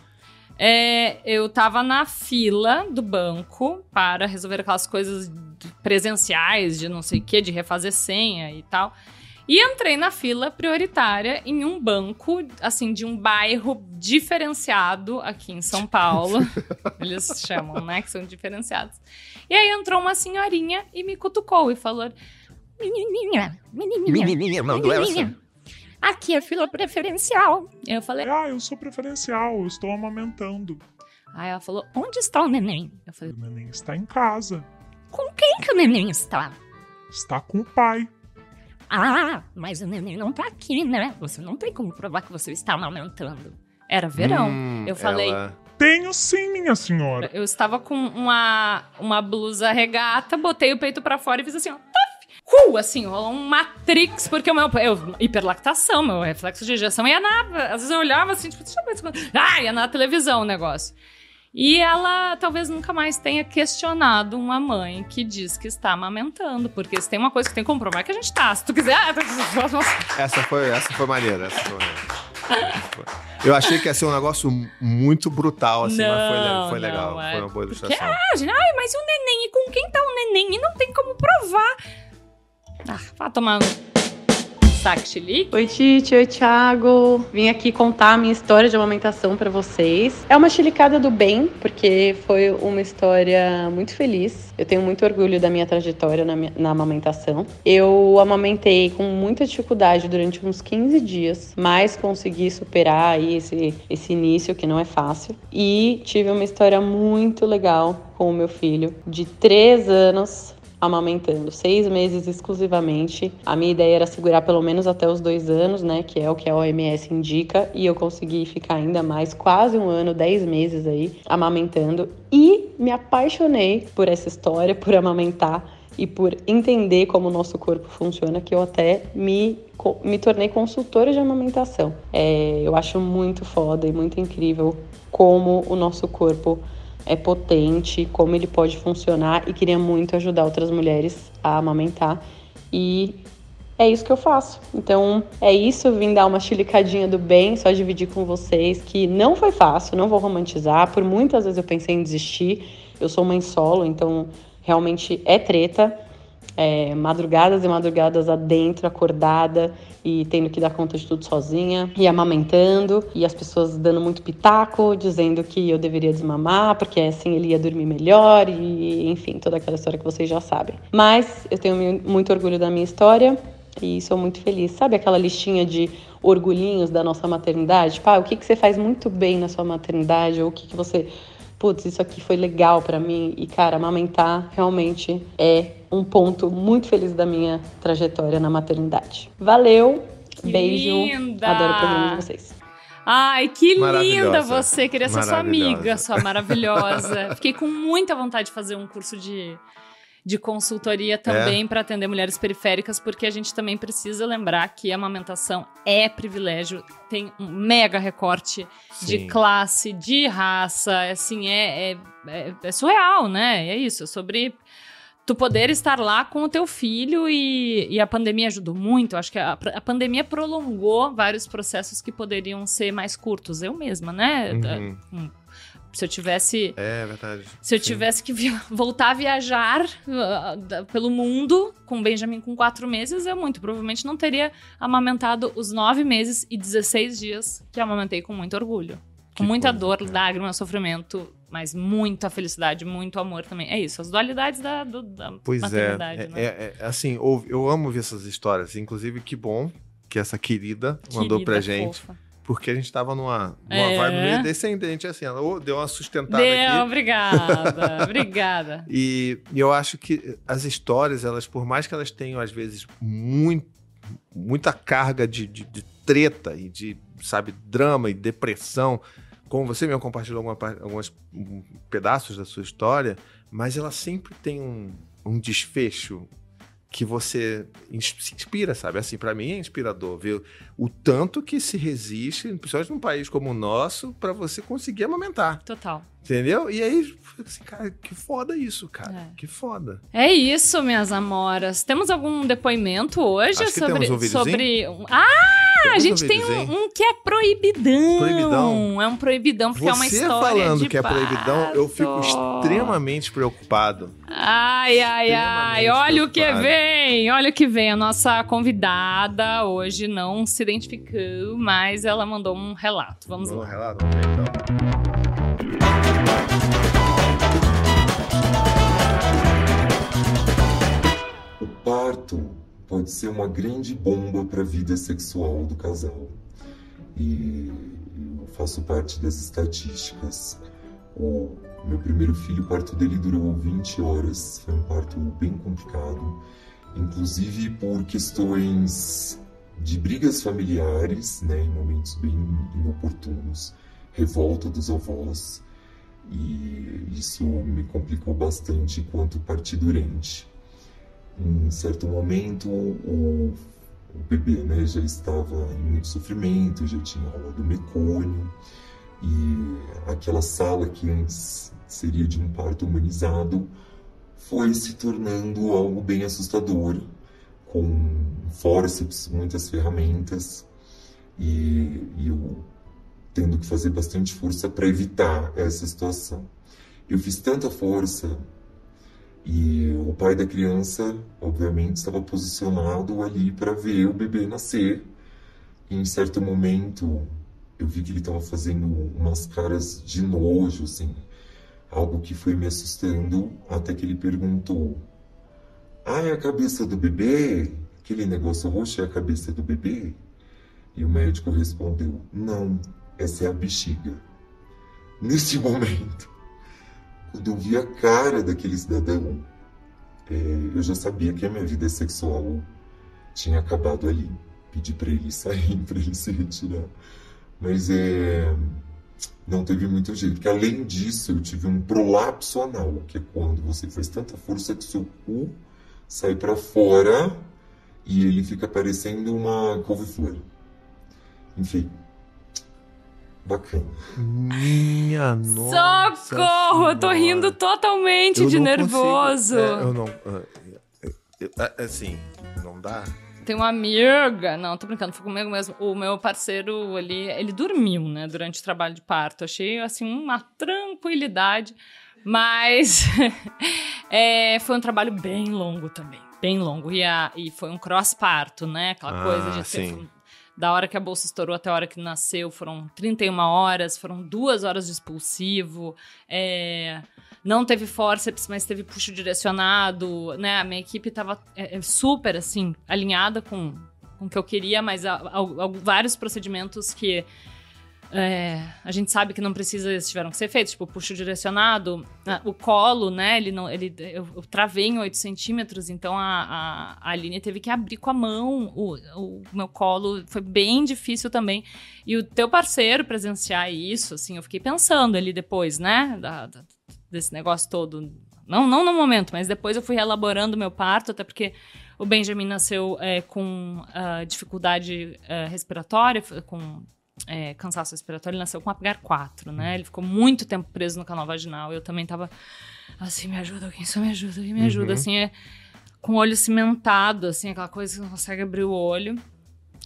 É, eu tava na fila do banco para resolver aquelas coisas presenciais de não sei o que, de refazer senha e tal. E entrei na fila prioritária em um banco, assim, de um bairro diferenciado aqui em São Paulo. Eles chamam, né? Que são diferenciados. E aí entrou uma senhorinha e me cutucou e falou: Menininha, menininha, Menininha, mandou essa. menininha, aqui é fila preferencial. Eu falei: Ah, eu sou preferencial, eu estou amamentando. Aí ela falou: Onde está o neném? Eu falei: O neném está em casa. Com quem que o neném está? Está com o pai. Ah, mas o neném não tá aqui, né? Você não tem como provar que você está amamentando. Era verão. Hum, Eu falei- ela- Tenho sim, minha senhora. Eu estava com uma, uma blusa regata, botei o peito pra fora e fiz assim, ó. Uh, assim, rolou um Matrix, porque o meu. Eu, hiperlactação, meu reflexo de injeção ia na. Às vezes eu olhava assim, tipo, deixa eu ver. se- Ah, ia na televisão o negócio. E ela talvez nunca mais tenha questionado uma mãe que diz que está amamentando, porque se tem uma coisa que tem que comprovar é que a gente tá. Se tu quiser. ah, Essa foi, essa foi maneira. Essa foi maneira. Eu achei que ia ser um negócio muito brutal, assim, mas foi, Não, foi legal. não, é Foi uma boa porque- ilustração. Ah, gente, ai, mas e o neném? E com quem tá o neném? E não tem como provar. Ah, vá tomar chilique. Oi, Titi. Oi, Thiago. Vim aqui contar a minha história de amamentação pra vocês. É uma chilicada do bem, porque foi uma história muito feliz. Eu tenho muito orgulho da minha trajetória na, minha- na amamentação. Eu amamentei com muita dificuldade durante uns 15 dias, mas consegui superar aí esse, esse início, que não é fácil. E tive uma história muito legal com o meu filho, de 3 anos, amamentando seis meses exclusivamente. A minha ideia era segurar pelo menos até os dois anos, né? Que é o que a OMS indica. E eu consegui ficar ainda mais, quase um ano, dez meses aí, amamentando. E me apaixonei por essa história, por amamentar e por entender como o nosso corpo funciona, que eu até me, me tornei consultora de amamentação. É, eu acho muito foda e muito incrível como o nosso corpo é potente, como ele pode funcionar e queria muito ajudar outras mulheres a amamentar. E é isso que eu faço. Então, é isso, vim dar uma chilicadinha do bem, só dividir com vocês que não foi fácil, não vou romantizar. Por muitas vezes eu pensei em desistir. Eu sou mãe solo, então realmente é treta. É, madrugadas e madrugadas adentro, acordada e tendo que dar conta de tudo sozinha, e amamentando, e as pessoas dando muito pitaco, dizendo que eu deveria desmamar, porque assim ele ia dormir melhor, e enfim, toda aquela história que vocês já sabem. Mas eu tenho mu- muito orgulho da minha história e sou muito feliz. Sabe aquela listinha de orgulhinhos da nossa maternidade? Pá, o que, que você faz muito bem na sua maternidade, ou o que, que você putz, isso aqui foi legal pra mim. E, cara, amamentar realmente é um ponto muito feliz da minha trajetória na maternidade. Valeu, Que beijo, linda! adoro o programa de vocês. Ai, que linda você. Queria ser sua amiga, sua maravilhosa. Fiquei com muita vontade de fazer um curso de, de consultoria também para atender mulheres periféricas, porque a gente também precisa lembrar que a amamentação é privilégio, tem um mega recorte de Sim. classe, de raça, assim, é, é, é, é surreal, né? É isso, é sobre tu poder estar lá com o teu filho e, e a pandemia ajudou muito. Eu acho que a, a pandemia prolongou vários processos que poderiam ser mais curtos. Eu mesma, né? Uhum. Se eu tivesse É verdade. se eu Sim. tivesse que voltar a viajar uh, pelo mundo com Benjamin com quatro meses, eu muito provavelmente não teria amamentado os nove meses e 16 dias que amamentei com muito orgulho. Com muita coisa, dor, cara. lágrima, sofrimento, mas muita felicidade, muito amor também. É isso, as dualidades da, do- da Pois é. maternidade, É, né? é- é, assim, ouve- eu amo ver essas histórias. Inclusive, que bom que essa querida, mandou Querida, pra gente. fofa. porque a gente tava numa, numa É. vibe meio descendente, assim. Ela deu uma sustentada Deu, aqui. obrigada, obrigada. E, e eu acho que as histórias, elas, por mais que elas tenham, às vezes, muito, muita carga de, de, de treta e de, sabe, drama e depressão, como você mesmo compartilhou alguma, alguns pedaços da sua história, mas ela sempre tem um, um desfecho que você se inspira, sabe? Assim, para mim é inspirador ver o tanto que se resiste, principalmente num país como o nosso, para você conseguir amamentar. Total. Entendeu? E aí, assim, cara, que foda isso, cara. É. Que foda. É isso, minhas amoras. Temos algum depoimento hoje Acho que sobre. temos um videozinho. sobre... um- Ah, a gente um tem um, um que é proibidão. Proibidão? É um proibidão, porque é uma Você história. falando de que é proibidão, eu fico extremamente preocupado. Ai, ai, ai. Olha o que vem. Olha o que vem. A nossa convidada hoje não se identificou, mas ela mandou um relato. Vamos Vamos lá. relato, vamos ver então. O parto pode ser uma grande bomba para a vida sexual do casal. E eu faço parte das estatísticas. O meu primeiro filho, o parto dele durou 20 horas. Foi um parto bem complicado, inclusive por questões de brigas familiares, né, em momentos bem inoportunos, revolta dos avós. E isso me complicou bastante enquanto partidurente. Em certo momento, o, o bebê né, já estava em muito sofrimento, já tinha rolado mecônio, e aquela sala que antes seria de um parto humanizado foi se tornando algo bem assustador, com fórceps, muitas ferramentas, e, e eu tendo que fazer bastante força para evitar essa situação. Eu fiz tanta força e o pai da criança, obviamente, estava posicionado ali para ver o bebê nascer. E em certo momento, eu vi que ele estava fazendo umas caras de nojo, assim, algo que foi me assustando, até que ele perguntou: Ah, é a cabeça do bebê? Aquele negócio roxo é a cabeça do bebê? E o médico respondeu: Não, essa é a bexiga. Nesse momento, quando eu vi a cara daquele cidadão, é, eu já sabia que a minha vida sexual tinha acabado ali. Pedi para ele sair, para ele se retirar. Mas é, não teve muito jeito. Porque além disso, eu tive um prolapso anal, que é quando você faz tanta força que seu cu sai para fora e ele fica parecendo uma couve-flor. Enfim, bacana. Minha nossa. Socorro! Eu tô Senhora. rindo totalmente Eu de nervoso. é, eu não. ah, eu- ah, assim, não dá. Tem uma amiga. Não, tô brincando, foi comigo mesmo. O meu parceiro ali, ele dormiu, né, durante o trabalho de parto. Achei, assim, uma tranquilidade. Mas é, foi um trabalho bem longo também. Bem longo. E, a, e foi um cross-parto, né? Aquela Ah, coisa de ter. Da hora que a bolsa estourou até a hora que nasceu, foram 31 horas, foram duas horas de expulsivo. É, não teve forceps, mas teve puxo direcionado, né? A minha equipe tava é, é, super, assim, alinhada com, com o que eu queria, mas há- há- há vários procedimentos que é, a gente sabe que não precisa, eles tiveram que ser feitos, tipo, puxo direcionado, né, o colo, né, ele não, ele, eu, eu travei em 8 centímetros, então a, a, a Aline teve que abrir com a mão o, o meu colo, foi bem difícil também, e o teu parceiro presenciar isso, assim, eu fiquei pensando ali depois, né, da- da- desse negócio todo, não, não no momento, mas depois eu fui elaborando meu parto, até porque o Benjamin nasceu é, com ah, dificuldade ah, respiratória, com é, cansaço respiratório, ele nasceu com Apgar 4, né? Ele ficou muito tempo preso no canal vaginal. Eu também tava assim, me ajuda, alguém só me ajuda, alguém me ajuda, Uhum. assim, é, com o olho cimentado, assim, aquela coisa que não consegue abrir o olho.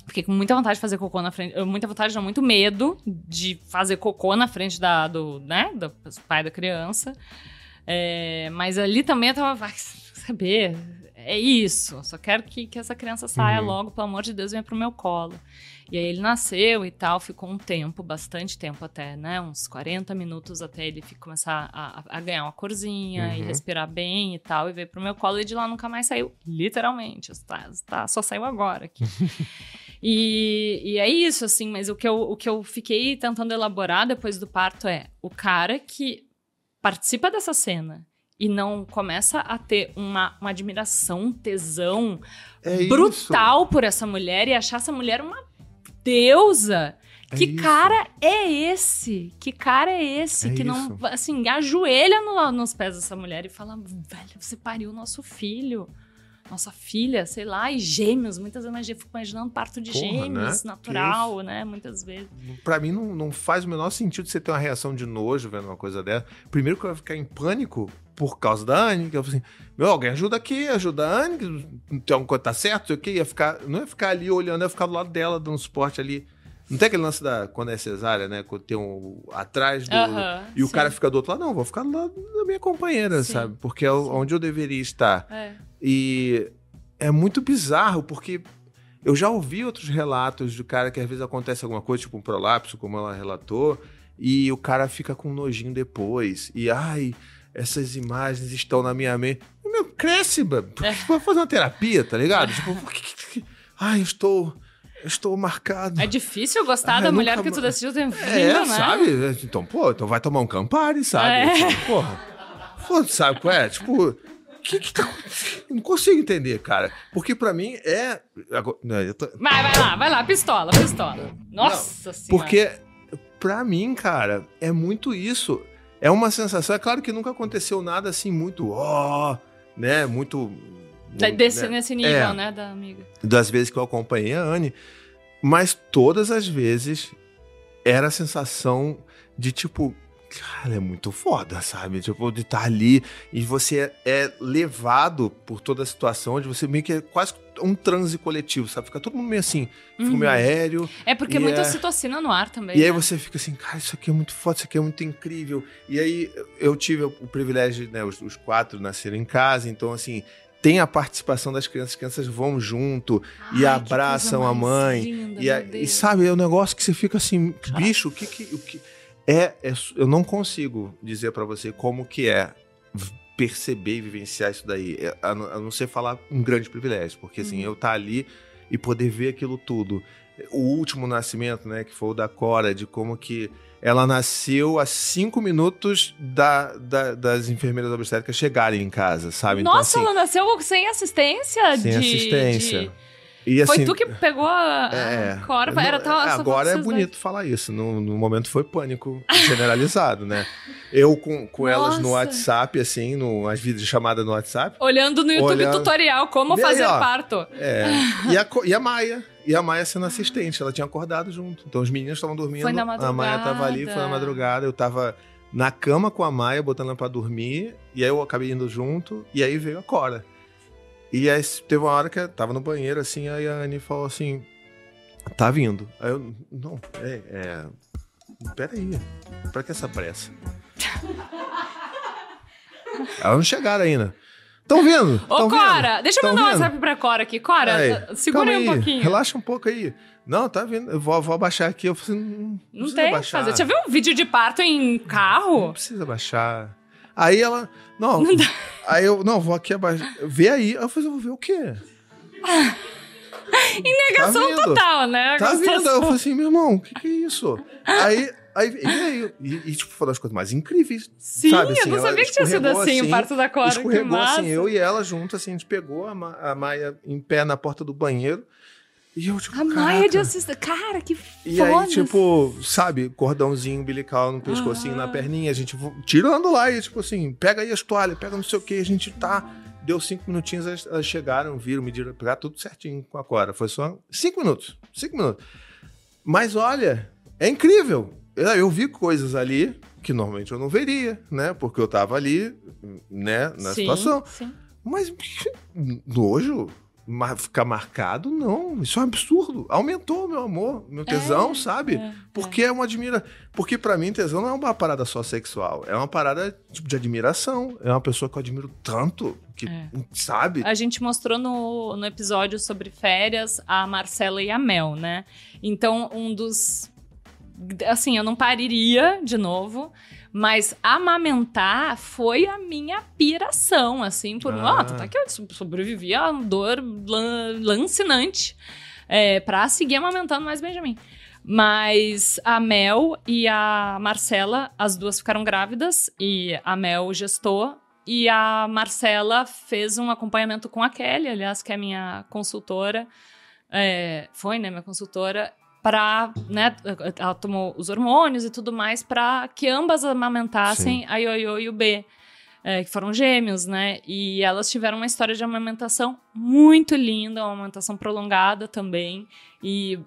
Fiquei com muita vontade de fazer cocô na frente, muita vontade, não, muito medo de fazer cocô na frente da, do, né, do pai da criança. É, mas ali também eu tava, vai saber, é isso, só quero que, que essa criança saia Uhum. logo, pelo amor de Deus, venha pro meu colo. E aí ele nasceu e tal, ficou um tempo, bastante tempo até, né? Uns 40 minutos até ele começar a, a- ganhar uma corzinha e Uhum. respirar bem e tal, e veio pro meu colo e de lá nunca mais saiu, literalmente. Tá, tá, só saiu agora aqui. E, e é isso, assim, mas o que, eu, o que eu fiquei tentando elaborar depois do parto é o cara que participa dessa cena e não começa a ter uma, uma admiração, um tesão É brutal por essa mulher e achar essa mulher uma deusa. É que isso. cara é esse? Que cara é esse? É que não, isso. assim, ajoelha no- nos pés dessa mulher e fala: velho, você pariu nosso filho. Nossa filha, sei lá, e gêmeos. Muitas vezes eu fico imaginando parto de Porra, gêmeos, né? natural, né? Muitas vezes. Pra mim, não, não faz o menor sentido você ter uma reação de nojo vendo uma coisa dessa. Primeiro que eu ia ficar em pânico por causa da Anne, que eu falei assim, meu, alguém ajuda aqui, ajuda a Anne, que tem alguma coisa tá certo, sei o quê. Ia ficar, não ia ficar ali olhando, ia ficar do lado dela, dando suporte ali. Não tem aquele lance da, quando é cesárea, né, quando tem um atrás do... E o sim. cara fica do outro lado, não, vou ficar do lado da minha companheira, Sim, sabe? Porque é o- onde eu deveria estar. É. E é muito bizarro, porque eu já ouvi outros relatos de cara que às vezes acontece alguma coisa, tipo um prolapso, como ela relatou, e o cara fica com nojinho depois. E ai, essas imagens estão na minha mente. Meu, cresce, mano. É. Vai fazer uma terapia, tá ligado? Tipo, por que- que- que- ai, eu estou. eu Estou marcado. É difícil gostar Ah, da mulher nunca que tu decidiu ter vindo, É, né? sabe? Então, pô, então vai tomar um Campari, sabe? É. Tipo, Porra. Pô, sabe qual é? Tipo, o que que tá Não consigo entender, cara. Porque pra mim é. não, tô- Vai, vai lá, vai lá, pistola, pistola. Nossa senhora. Porque pra mim, cara, é muito isso. É uma sensação. É claro que nunca aconteceu nada assim muito. Ó, né? Muito. Da- Desse, né? Nesse nível, É. né, da amiga. das vezes que eu acompanhei a Anne, mas todas as vezes era a sensação de tipo, cara, é muito foda, sabe? Tipo, de estar ali e você é, levado por toda a situação, de você meio que é quase um transe coletivo, sabe? Fica todo mundo meio assim, fica Uhum. meio aéreo. É porque E muita é- ocitocina no ar também. E aí né? você fica assim, cara, isso aqui é muito foda, isso aqui é muito incrível. E aí eu tive o privilégio, né, os, os quatro nasceram em casa, então assim, tem a participação das crianças, as crianças vão junto e Ai, que abraçam a mãe. linda, E, a- e sabe, é um negócio que você fica assim, bicho, o que que. O que é, é eu não consigo dizer pra você como que é perceber e vivenciar isso daí. É, A, não- ser falar um grande privilégio, porque assim, Uhum. eu estar ali e poder ver aquilo tudo. O último nascimento, né, que foi o da Cora, de como que ela nasceu a cinco minutos da, da- das enfermeiras obstétricas chegarem em casa, sabe? Nossa, então, ela nasceu sem assistência Sem de. assistência. de- E, Foi assim, tu que pegou a, É. a Cora? Não, Era tal, agora é bonito falar isso. No, no momento foi pânico generalizado, né? Eu com, com elas no. WhatsApp, assim, no, as vídeos chamadas no WhatsApp. dois. Olhando no YouTube Olhando. tutorial como E aí, fazer ó. parto. É, e, a, e a Maia. E a Maia sendo assistente. Ela tinha acordado junto. Então os meninos estavam dormindo. Foi na A Maia tava ali, foi na madrugada. madrugada. Eu tava na cama com a Maia, botando ela pra dormir. E aí eu acabei indo junto. E aí veio a Cora. E aí teve uma hora que eu tava no banheiro, assim, aí a Anne falou assim: tá vindo. Aí eu, não, é. é peraí, pra que essa pressa? Elas não chegaram ainda. Tão vendo? Ô, Tão vendo? Cora, deixa eu mandar um? WhatsApp pra Cora aqui. Cora, Aí, segura aí um pouquinho. Relaxa um pouco aí. Não, tá vendo? Eu vou, vou abaixar aqui. Eu falei, não, Não precisa tem o que baixar. fazer. Já viu um vídeo de parto em Não carro? precisa baixar. Aí ela, não, aí eu, não, vou aqui abaixar. Vê aí. Aí eu falei, eu vou ver o quê? Em negação Tá total, né? Tá Gostação. vendo? Aí eu falei assim, meu irmão, o que, que é isso? Aí, aí veio. E, e, tipo, foi uma das coisas mais incríveis. Sim, sabe, eu assim, não sabia que tinha sido escorregou assim, o assim, parto da Cora. Que Escorregou assim, eu e ela junto, assim, a gente pegou a, Ma- a Maia em pé na porta do banheiro. E eu, tipo, A Maia de assistente. Cara, que E foda. aí, tipo, sabe, cordãozinho umbilical no pescocinho, Aham. na perninha, a gente tirando lá e, tipo assim, pega aí as toalhas, pega não sei o que, a gente tá. Deu cinco minutinhos, elas, elas chegaram, viram, mediram, pegaram tudo certinho com a Cora. Foi só cinco minutos. Cinco minutos. Mas olha, é incrível. Eu, eu vi coisas ali que normalmente eu não veria, né? Porque eu tava ali, né, na Sim, situação. sim. Mas nojo, ficar marcado, não. Isso é um absurdo. Aumentou meu amor, meu tesão, sabe? é, Porque é uma admira. Porque pra mim, tesão não é uma parada só sexual. É uma parada tipo, de admiração. É uma pessoa que eu admiro tanto, que, É. sabe? A gente mostrou no, no episódio sobre férias a Marcela e a Mel, né? Então, um dos. Assim, eu não pariria de novo, mas amamentar foi a minha piração, assim, por. Ah. Ah, tu tá aqui, eu sobrevivi a dor lan- lancinante. é, pra seguir amamentando mais Benjamin. Mas a Mel e a Marcela, as duas ficaram grávidas e a Mel gestou. E a Marcela fez um acompanhamento com a Kelly, aliás, que é minha consultora. É, foi, né, minha consultora. Pra, né, ela tomou os hormônios e tudo mais para que ambas amamentassem a Ioiô e o B. é, que foram gêmeos, né? E elas tiveram uma história de amamentação muito linda, uma amamentação prolongada também. E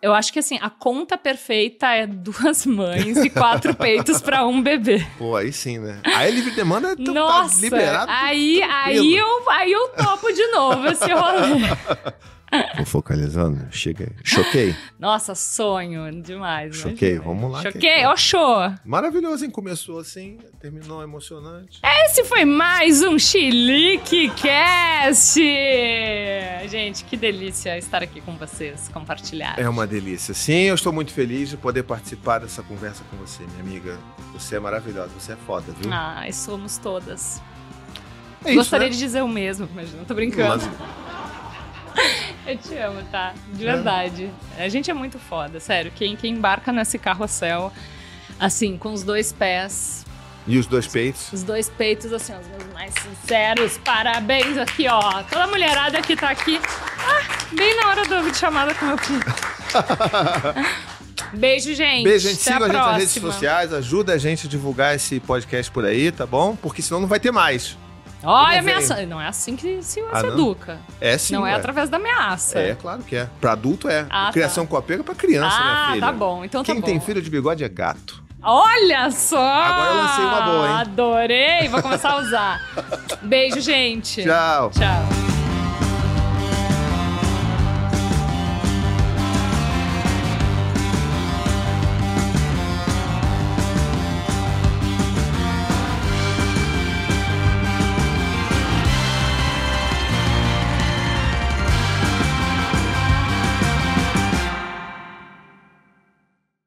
eu acho que assim, a conta perfeita é duas mães e quatro peitos para um bebê. Pô, aí sim, né? Aí livre demanda então Nossa, tá liberado. aí, aí, eu, aí eu topo de novo esse rolê. Tô focalizando, chega aí. Choquei. Nossa, sonho demais. Choquei, imagina. vamos lá. Choquei, ó, show. Maravilhoso, hein? Começou assim, terminou emocionante. Esse foi mais um Chilique Cast. Gente, que delícia estar aqui com vocês, compartilhar. É uma delícia. Sim, eu estou muito feliz de poder participar dessa conversa com você, minha amiga. Você é maravilhosa, você é foda, viu? Ai, somos todas. é isso, Gostaria né? de dizer o mesmo, mas não tô brincando. Mas- Eu te amo, tá? De verdade. A gente é muito foda, sério. Quem, quem embarca nesse carrossel, assim, com os dois pés, E os dois peitos? os dois peitos, assim, os meus mais sinceros. Parabéns aqui, ó. Toda mulherada que tá aqui. Ah, bem na hora da videochamada com meu filho. Beijo, gente. Beijo, gente. Até Siga a, gente nas redes sociais, ajuda a gente a divulgar esse podcast por aí, tá bom? Porque senão não vai ter mais. Olha, ameaça. Não é assim que se, Ah, se educa. É sim. não é ué. através da ameaça. É, claro que é. Pra adulto é. Ah, Criação com apego é pra criança, ah, minha filha. tá bom. Então Quem tá bom. tem filho de bigode é gato. Olha só! Agora eu lancei uma boa, hein? Adorei! Vou começar a usar. Beijo, gente. Tchau. Tchau.